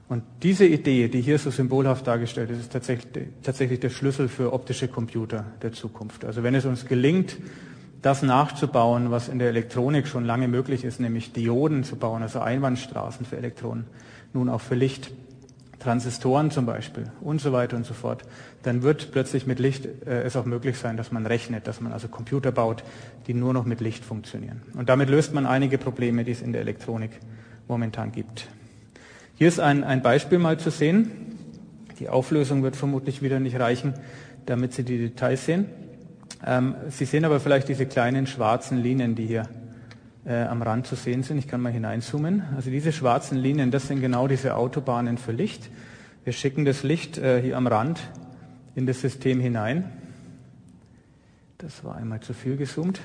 Und diese Idee, die hier so symbolhaft dargestellt ist, ist tatsächlich, tatsächlich der Schlüssel für optische Computer der Zukunft. Also wenn es uns gelingt, das nachzubauen, was in der Elektronik schon lange möglich ist, nämlich Dioden zu bauen, also Einbahnstraßen für Elektronen, nun auch für Licht, Transistoren zum Beispiel und so weiter und so fort, dann wird plötzlich mit Licht äh, es auch möglich sein, dass man rechnet, dass man also Computer baut, die nur noch mit Licht funktionieren. Und damit löst man einige Probleme, die es in der Elektronik momentan gibt. Hier ist ein, ein Beispiel mal zu sehen. Die Auflösung wird vermutlich wieder nicht reichen, damit Sie die Details sehen. Ähm, Sie sehen aber vielleicht diese kleinen schwarzen Linien, die hier äh, am Rand zu sehen sind. Ich kann mal hineinzoomen. Also diese schwarzen Linien, das sind genau diese Autobahnen für Licht. Wir schicken das Licht äh, hier am Rand in das System hinein. Das war einmal zu viel gezoomt.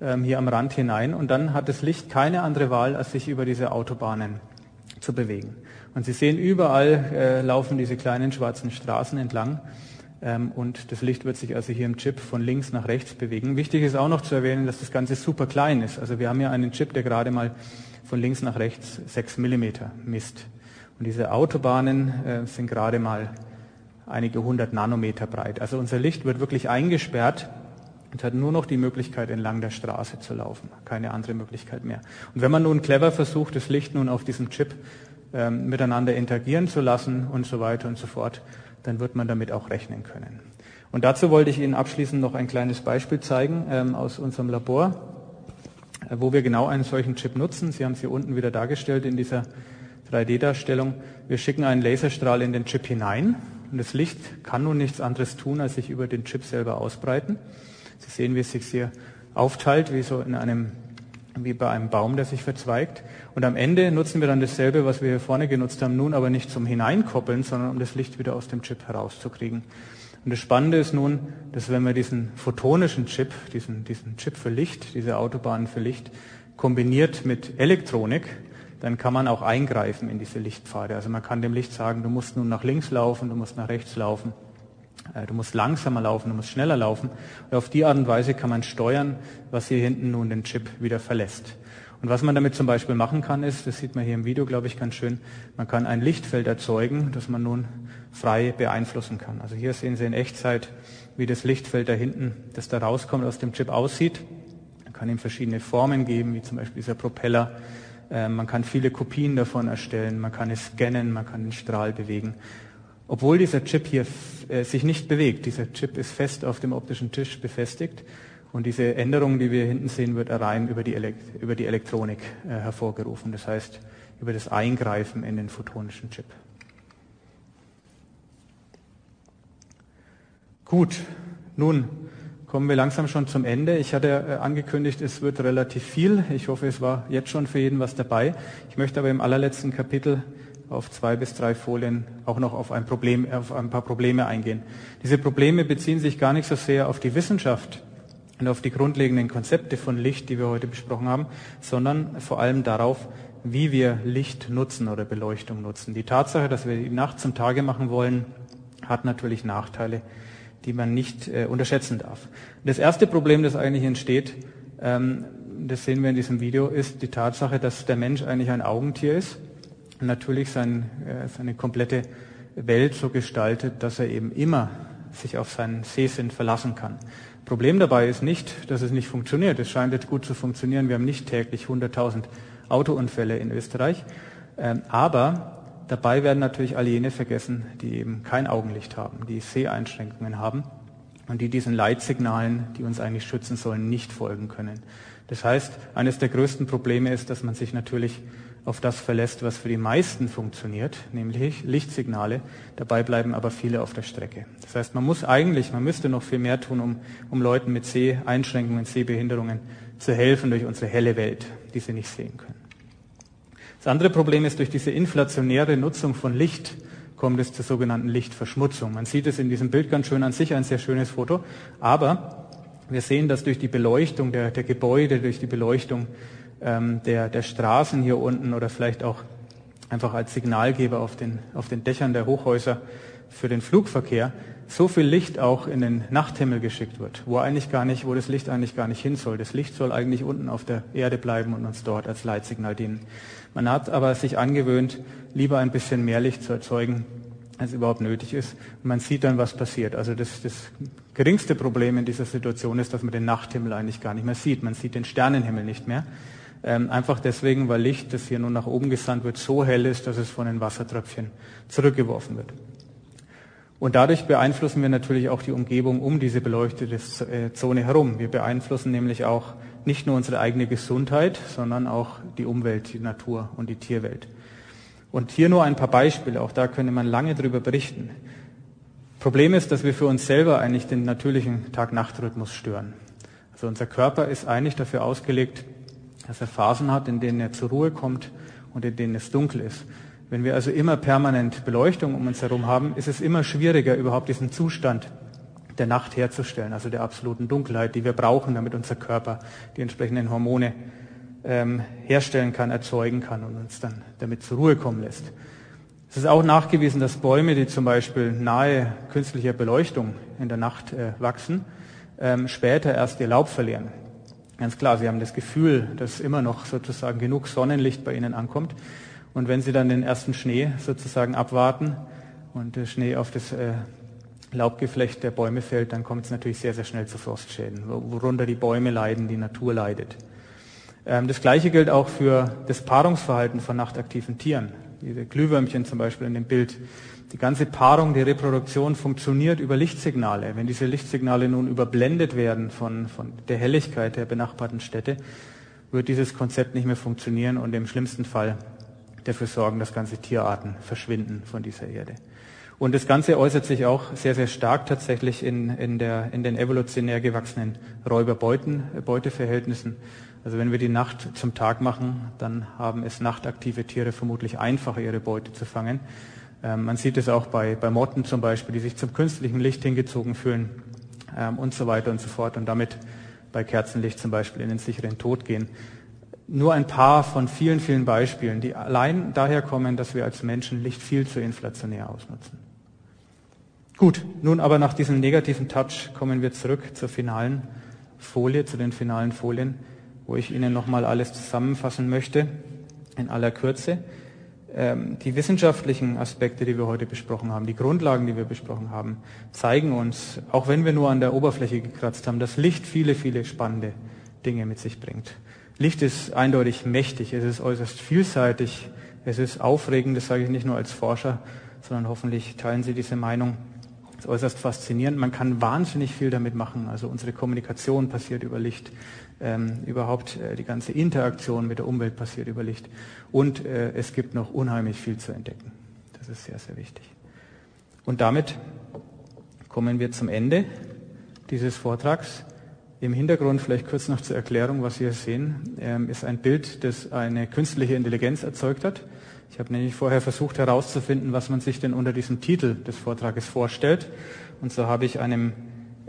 Ähm, hier am Rand hinein. Und dann hat das Licht keine andere Wahl, als sich über diese Autobahnen zu bewegen. Und Sie sehen, überall äh, laufen diese kleinen schwarzen Straßen entlang. Ähm, und das Licht wird sich also hier im Chip von links nach rechts bewegen. Wichtig ist auch noch zu erwähnen, dass das Ganze super klein ist. Also wir haben hier einen Chip, der gerade mal von links nach rechts sechs Millimeter misst. Und diese Autobahnen äh, sind gerade mal einige hundert Nanometer breit. Also unser Licht wird wirklich eingesperrt und hat nur noch die Möglichkeit, entlang der Straße zu laufen. Keine andere Möglichkeit mehr. Und wenn man nun clever versucht, das Licht nun auf diesem Chip ähm, miteinander interagieren zu lassen und so weiter und so fort, dann wird man damit auch rechnen können. Und dazu wollte ich Ihnen abschließend noch ein kleines Beispiel zeigen ähm, aus unserem Labor, äh, wo wir genau einen solchen Chip nutzen. Sie haben es hier unten wieder dargestellt in dieser 3D-Darstellung. Wir schicken einen Laserstrahl in den Chip hinein und das Licht kann nun nichts anderes tun, als sich über den Chip selber ausbreiten. Sie sehen, wie es sich hier aufteilt, wie so in einem, wie bei einem Baum, der sich verzweigt. Und am Ende nutzen wir dann dasselbe, was wir hier vorne genutzt haben, nun aber nicht zum Hineinkoppeln, sondern um das Licht wieder aus dem Chip herauszukriegen. Und das Spannende ist nun, dass wenn wir diesen photonischen Chip, diesen, diesen Chip für Licht, diese Autobahnen für Licht, kombiniert mit Elektronik, dann kann man auch eingreifen in diese Lichtpfade. Also man kann dem Licht sagen, du musst nun nach links laufen, du musst nach rechts laufen. Äh, du musst langsamer laufen, du musst schneller laufen. Und auf die Art und Weise kann man steuern, was hier hinten nun den Chip wieder verlässt. Und was man damit zum Beispiel machen kann, ist, das sieht man hier im Video, glaube ich, ganz schön, man kann ein Lichtfeld erzeugen, das man nun frei beeinflussen kann. Also hier sehen Sie in Echtzeit, wie das Lichtfeld da hinten, das da rauskommt, aus dem Chip aussieht. Man kann ihm verschiedene Formen geben, wie zum Beispiel dieser Propeller. Äh, man kann viele Kopien davon erstellen, man kann es scannen, man kann den Strahl bewegen. Obwohl dieser Chip hier äh, sich nicht bewegt. Dieser Chip ist fest auf dem optischen Tisch befestigt. Und diese Änderung, die wir hinten sehen, wird rein über die, Elekt über die Elektronik äh, hervorgerufen. Das heißt, über das Eingreifen in den photonischen Chip. Gut, nun kommen wir langsam schon zum Ende. Ich hatte äh, angekündigt, es wird relativ viel. Ich hoffe, es war jetzt schon für jeden was dabei. Ich möchte aber im allerletzten Kapitel auf zwei bis drei Folien auch noch auf ein, Problem, auf ein paar Probleme eingehen. Diese Probleme beziehen sich gar nicht so sehr auf die Wissenschaft und auf die grundlegenden Konzepte von Licht, die wir heute besprochen haben, sondern vor allem darauf, wie wir Licht nutzen oder Beleuchtung nutzen. Die Tatsache, dass wir die Nacht zum Tage machen wollen, hat natürlich Nachteile, die man nicht äh, unterschätzen darf. Das erste Problem, das eigentlich entsteht, ähm, das sehen wir in diesem Video, ist die Tatsache, dass der Mensch eigentlich ein Augentier ist natürlich sein, äh, seine komplette Welt so gestaltet, dass er eben immer sich auf seinen Sehsinn verlassen kann. Problem dabei ist nicht, dass es nicht funktioniert. Es scheint jetzt gut zu funktionieren. Wir haben nicht täglich 100.000 Autounfälle in Österreich. Ähm, aber dabei werden natürlich alle jene vergessen, die eben kein Augenlicht haben, die Seheinschränkungen haben und die diesen Leitsignalen, die uns eigentlich schützen sollen, nicht folgen können. Das heißt, eines der größten Probleme ist, dass man sich natürlich auf das verlässt, was für die meisten funktioniert, nämlich Lichtsignale. Dabei bleiben aber viele auf der Strecke. Das heißt, man muss eigentlich, man müsste noch viel mehr tun, um, um Leuten mit Seheinschränkungen, Sehbehinderungen zu helfen durch unsere helle Welt, die sie nicht sehen können. Das andere Problem ist, durch diese inflationäre Nutzung von Licht kommt es zur sogenannten Lichtverschmutzung. Man sieht es in diesem Bild ganz schön an sich, ein sehr schönes Foto. Aber wir sehen, dass durch die Beleuchtung der, der Gebäude, durch die Beleuchtung ähm, der, der Straßen hier unten oder vielleicht auch einfach als Signalgeber auf den, auf den Dächern der Hochhäuser für den Flugverkehr so viel Licht auch in den Nachthimmel geschickt wird, wo eigentlich gar nicht, wo das Licht eigentlich gar nicht hin soll. Das Licht soll eigentlich unten auf der Erde bleiben und uns dort als Leitsignal dienen. Man hat aber sich angewöhnt, lieber ein bisschen mehr Licht zu erzeugen, als überhaupt nötig ist. Und man sieht dann, was passiert. Also das, das geringste Problem in dieser Situation ist, dass man den Nachthimmel eigentlich gar nicht mehr sieht. Man sieht den Sternenhimmel nicht mehr. Ähm, einfach deswegen, weil Licht, das hier nun nach oben gesandt wird, so hell ist, dass es von den Wassertröpfchen zurückgeworfen wird. Und dadurch beeinflussen wir natürlich auch die Umgebung um diese beleuchtete äh, Zone herum. Wir beeinflussen nämlich auch nicht nur unsere eigene Gesundheit, sondern auch die Umwelt, die Natur und die Tierwelt. Und hier nur ein paar Beispiele, auch da könnte man lange darüber berichten. Problem ist, dass wir für uns selber eigentlich den natürlichen Tag-Nacht-Rhythmus stören. Also unser Körper ist eigentlich dafür ausgelegt, dass er Phasen hat, in denen er zur Ruhe kommt und in denen es dunkel ist. Wenn wir also immer permanent Beleuchtung um uns herum haben, ist es immer schwieriger, überhaupt diesen Zustand der Nacht herzustellen, also der absoluten Dunkelheit, die wir brauchen, damit unser Körper die entsprechenden Hormone ähm, herstellen kann, erzeugen kann und uns dann damit zur Ruhe kommen lässt. Es ist auch nachgewiesen, dass Bäume, die zum Beispiel nahe künstlicher Beleuchtung in der Nacht äh, wachsen, ähm, später erst ihr Laub verlieren. Ganz klar, sie haben das Gefühl, dass immer noch sozusagen genug Sonnenlicht bei ihnen ankommt. Und wenn sie dann den ersten Schnee sozusagen abwarten und der Schnee auf das äh, Laubgeflecht der Bäume fällt, dann kommt es natürlich sehr, sehr schnell zu Frostschäden, worunter die Bäume leiden, die Natur leidet. Ähm, das Gleiche gilt auch für das Paarungsverhalten von nachtaktiven Tieren. Diese Glühwürmchen zum Beispiel in dem Bild. Die ganze Paarung, die Reproduktion funktioniert über Lichtsignale. Wenn diese Lichtsignale nun überblendet werden von, von der Helligkeit der benachbarten Städte, wird dieses Konzept nicht mehr funktionieren und im schlimmsten Fall dafür sorgen, dass ganze Tierarten verschwinden von dieser Erde. Und das Ganze äußert sich auch sehr, sehr stark tatsächlich in, in, der, in den evolutionär gewachsenen Räuber-Beuteverhältnissen. Also wenn wir die Nacht zum Tag machen, dann haben es nachtaktive Tiere vermutlich einfacher, ihre Beute zu fangen. Ähm, man sieht es auch bei, bei Motten zum Beispiel, die sich zum künstlichen Licht hingezogen fühlen ähm, und so weiter und so fort und damit bei Kerzenlicht zum Beispiel in den sicheren Tod gehen. Nur ein paar von vielen, vielen Beispielen, die allein daher kommen, dass wir als Menschen Licht viel zu inflationär ausnutzen. Gut, nun aber nach diesem negativen Touch kommen wir zurück zur finalen Folie, zu den finalen Folien, wo ich Ihnen nochmal alles zusammenfassen möchte, in aller Kürze. Ähm, die wissenschaftlichen Aspekte, die wir heute besprochen haben, die Grundlagen, die wir besprochen haben, zeigen uns, auch wenn wir nur an der Oberfläche gekratzt haben, dass Licht viele, viele spannende Dinge mit sich bringt. Licht ist eindeutig mächtig, es ist äußerst vielseitig, es ist aufregend, das sage ich nicht nur als Forscher, sondern hoffentlich teilen Sie diese Meinung. Es ist äußerst faszinierend. Man kann wahnsinnig viel damit machen. Also unsere Kommunikation passiert über Licht. Ähm, überhaupt äh, die ganze Interaktion mit der Umwelt passiert über Licht. Und äh, es gibt noch unheimlich viel zu entdecken. Das ist sehr, sehr wichtig. Und damit kommen wir zum Ende dieses Vortrags. Im Hintergrund, vielleicht kurz noch zur Erklärung, was Sie hier sehen, ähm, ist ein Bild, das eine künstliche Intelligenz erzeugt hat. Ich habe nämlich vorher versucht herauszufinden, was man sich denn unter diesem Titel des Vortrages vorstellt. Und so habe ich einem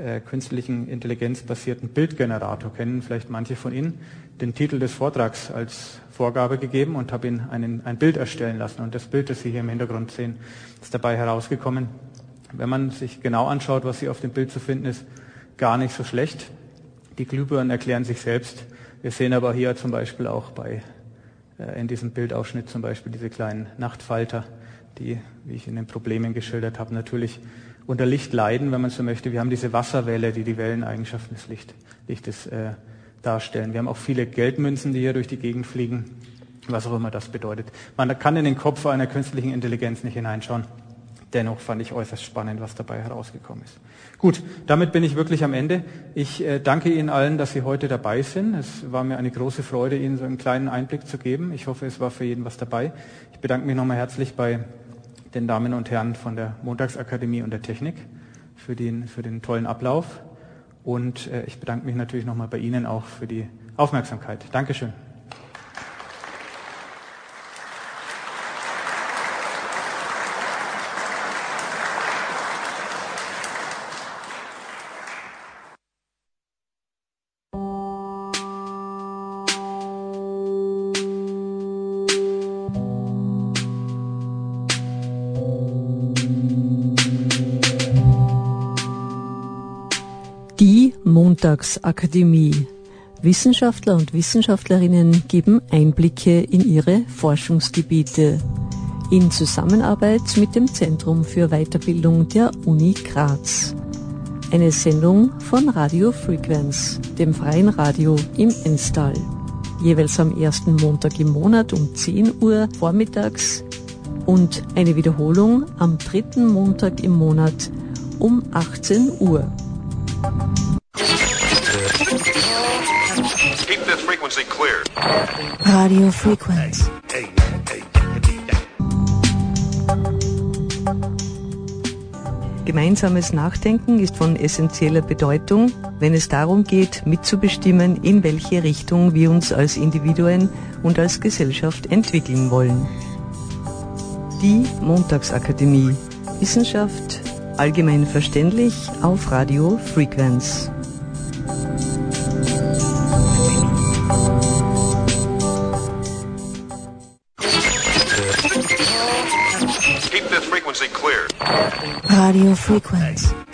äh, künstlichen Intelligenz basierten Bildgenerator, kennen vielleicht manche von Ihnen, den Titel des Vortrags als Vorgabe gegeben und habe ihn einen, ein Bild erstellen lassen. Und das Bild, das Sie hier im Hintergrund sehen, ist dabei herausgekommen. Wenn man sich genau anschaut, was hier auf dem Bild zu finden ist, gar nicht so schlecht. Die Glühbirnen erklären sich selbst. Wir sehen aber hier zum Beispiel auch bei, äh, in diesem Bildausschnitt zum Beispiel diese kleinen Nachtfalter, die, wie ich in den Problemen geschildert habe, natürlich unter Licht leiden, wenn man so möchte. Wir haben diese Wasserwelle, die die Welleneigenschaften des Licht, Lichtes äh, darstellen. Wir haben auch viele Geldmünzen, die hier durch die Gegend fliegen, was auch immer das bedeutet. Man kann in den Kopf einer künstlichen Intelligenz nicht hineinschauen. Dennoch fand ich äußerst spannend, was dabei herausgekommen ist. Gut, damit bin ich wirklich am Ende. Ich äh, danke Ihnen allen, dass Sie heute dabei sind. Es war mir eine große Freude, Ihnen so einen kleinen Einblick zu geben. Ich hoffe, es war für jeden was dabei. Ich bedanke mich nochmal herzlich bei den Damen und Herren von der Montagsakademie und der Technik für den, für den tollen Ablauf. Und äh, ich bedanke mich natürlich nochmal bei Ihnen auch für die Aufmerksamkeit. Dankeschön. Montagsakademie. Wissenschaftler und Wissenschaftlerinnen geben Einblicke in ihre Forschungsgebiete in Zusammenarbeit mit dem Zentrum für Weiterbildung der Uni Graz. Eine Sendung von Radio Frequenz, dem freien Radio im Enstal. Jeweils am ersten Montag im Monat um 10 Uhr vormittags und eine Wiederholung am dritten Montag im Monat um 18 Uhr. Frequency clear. Radio Frequenz. Gemeinsames Nachdenken ist von essentieller Bedeutung, wenn es darum geht, mitzubestimmen, in welche Richtung wir uns als Individuen und als Gesellschaft entwickeln wollen. Die Montagsakademie Wissenschaft allgemein verständlich auf Radio Frequenz. Radio Frequenz.